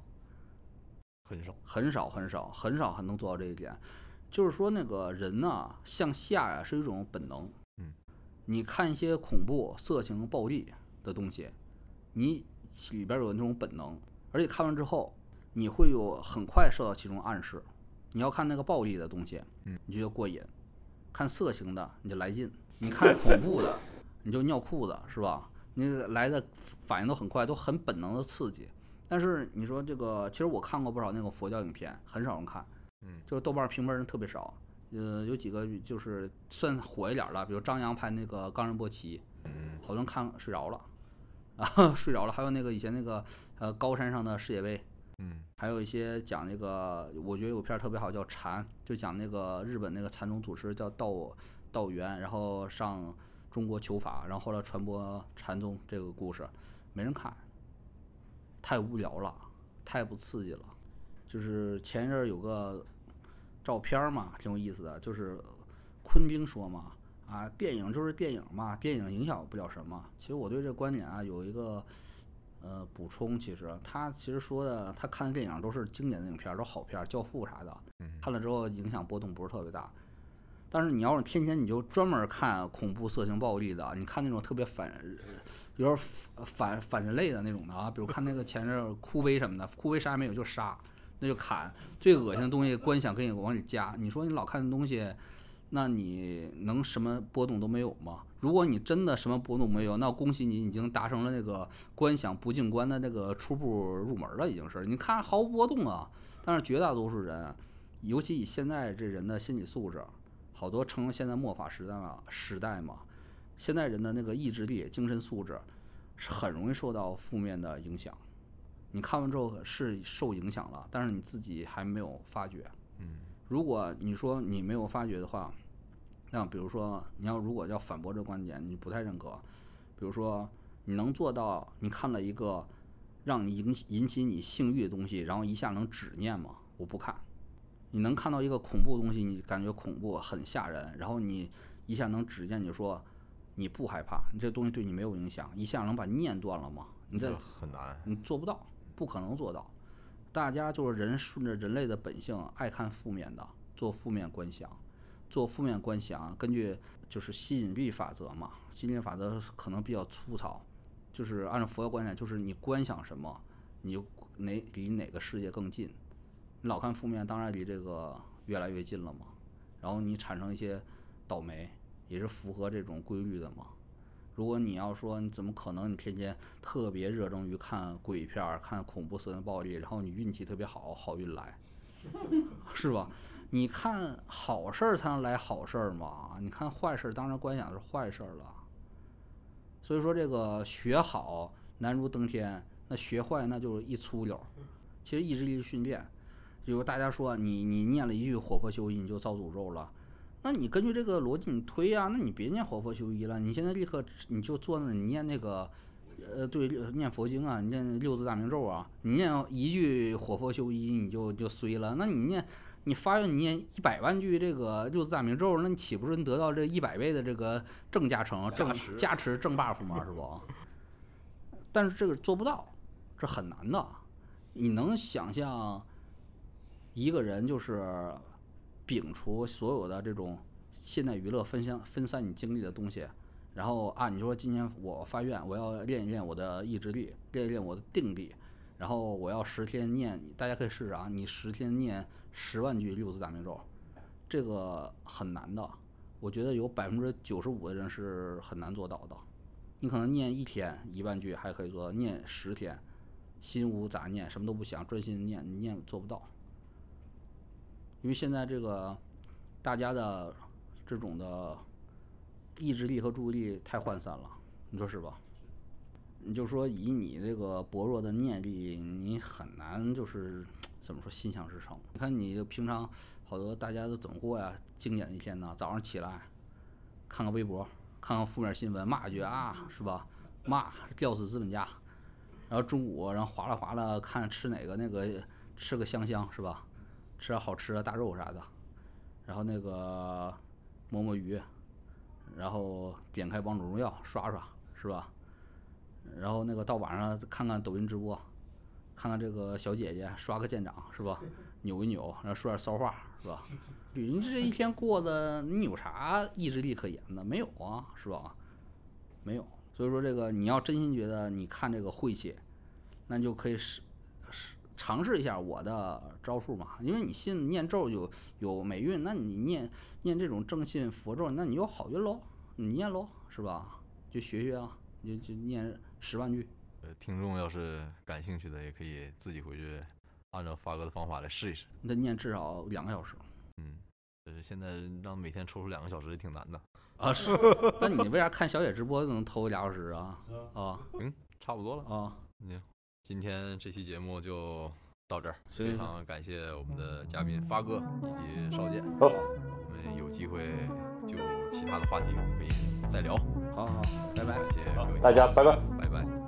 很少，很少很少很少还能做到这一点。就是说，那个人呐，向下呀是一种本能。嗯，你看一些恐怖、色情、暴力的东西，你里边有那种本能，而且看完之后，你会有很快受到其中暗示。你要看那个暴力的东西，嗯，你就觉得过瘾；看色情的，你就来劲；你看恐怖的，你就尿裤子，是吧？你来的反应都很快，都很本能的刺激。但是你说这个，其实我看过不少那个佛教影片，很少人看。嗯，就是豆瓣评分人特别少，呃，有几个就是算火一点儿的，比如张扬拍那个《冈仁波齐》，嗯，好多人看睡着了，啊，睡着了。还有那个以前那个呃高山上的世界杯，嗯，还有一些讲那个，我觉得有片儿特别好，叫《禅》，就讲那个日本那个禅宗祖师叫道道元，然后上中国求法，然后后来传播禅宗这个故事，没人看，太无聊了，太不刺激了。就是前一阵儿有个照片嘛，挺有意思的，就是昆汀说嘛，啊，电影就是电影嘛，电影影响不了什么。其实我对这观点啊有一个呃补充，其实他其实说的，他看的电影都是经典的影片儿，都好片儿，《教父》啥的，看了之后影响波动不是特别大。但是你要是天天你就专门看恐怖、色情、暴力的，你看那种特别反，有点反反反人类的那种的啊，比如看那个前阵儿哭悲什么的，哭悲啥也没有就杀，那就砍，最恶心的东西观想给你往里加。你说你老看的东西，那你能什么波动都没有吗？如果你真的什么波动没有，那恭喜你已经达成了那个观想不进观的那个初步入门了，已经是。你看毫无波动啊，但是绝大多数人，尤其以现在这人的心理素质，好多成了现在末法时代嘛时代嘛，现在人的那个意志力、精神素质是很容易受到负面的影响。你看完之后是受影响了，但是你自己还没有发觉。嗯，如果你说你没有发觉的话，那比如说你要如果要反驳这个观点，你不太认可。比如说你能做到，你看了一个让你引起引起你性欲的东西，然后一下能止念吗？我不看。你能看到一个恐怖的东西，你感觉恐怖很吓人，然后你一下能止念，你说你不害怕，你这东西对你没有影响，一下能把念断了吗？你这这很难。你做不到，不可能做到。大家就是人顺着人类的本性，爱看负面的，做负面观想，做负面观想，根据就是吸引力法则嘛。吸引力法则可能比较粗糙，就是按照佛教观点，就是你观想什么，你就哪离哪个世界更近。你老看负面，当然离这个越来越近了嘛。然后你产生一些倒霉，也是符合这种规律的嘛。如果你要说你怎么可能，你天天特别热衷于看鬼片儿、看恐怖色情暴力，然后你运气特别好，好运来，是吧？你看好事儿才能来好事儿嘛，你看坏事儿当然观想是坏事儿了。所以说这个学好难如登天，那学坏那就是一粗溜。其实意志力训练，比如大家说你你念了一句火佛修一，你就遭诅咒了。那你根据这个逻辑你推呀、那你别念火佛修一了，你现在立刻你就坐那儿，你念那个，呃，对，念佛经啊，你念六字大明咒啊，你念一句火佛修一，你就就衰了。那你念，你发愿你念一百万句这个六字大明咒，那你岂不是得到这一百倍的这个正加成、正加持、正 buff 吗？是不？但是这个做不到，这很难的。你能想象一个人就是摒除所有的这种现代娱乐分享分散你精力的东西，然后啊，你说今天我发愿，我要练一练我的意志力，练一练我的定力，然后我要十天念，大家可以试试啊，你十天念十万句六字大明咒，这个很难的，我觉得有百分之九十五的人是很难做到的。你可能念一天一万句还可以做到，念十天，心无杂念，什么都不想，专心念，你念做不到。因为现在这个大家的这种的意志力和注意力太涣散了，你说是吧？你就说以你这个薄弱的念力，你很难就是怎么说心想事成。你看你平常好多大家都怎么过呀？经典的一天呢？早上起来看看微博，看看负面新闻，骂一句啊，是吧？骂吊死资本家。然后中午，然后划拉划拉看吃哪个那个吃个香香是吧？吃点好吃的大肉啥的，然后那个摸摸鱼，然后点开王者荣耀刷刷是吧？然后那个到晚上看看抖音直播，看看这个小姐姐刷个舰长是吧？扭一扭，然后说点骚话是吧？你这一天过的，你有啥意志力可言的？没有啊，是吧？没有。所以说这个你要真心觉得你看这个晦气，那就可以试试尝试一下我的招数嘛。因为你信念咒有有霉运，那你念念这种正信佛咒，那你有好运喽，你念喽，是吧？就学学啊，就就念十万句。呃，听众要是感兴趣的，也可以自己回去按照发哥的方法来试一试。那念至少两个小时嗯，就是现在让每天抽出两个小时也挺难的。啊！是，那你为啥看小野直播就能偷俩小时啊？啊嗯，差不多了。啊！行，今天这期节目就到这儿，非常感谢我们的嘉宾发哥以及少剑。好我们有机会就其他的话题我们可以再聊，好好，拜拜，谢谢大家，拜拜，拜拜。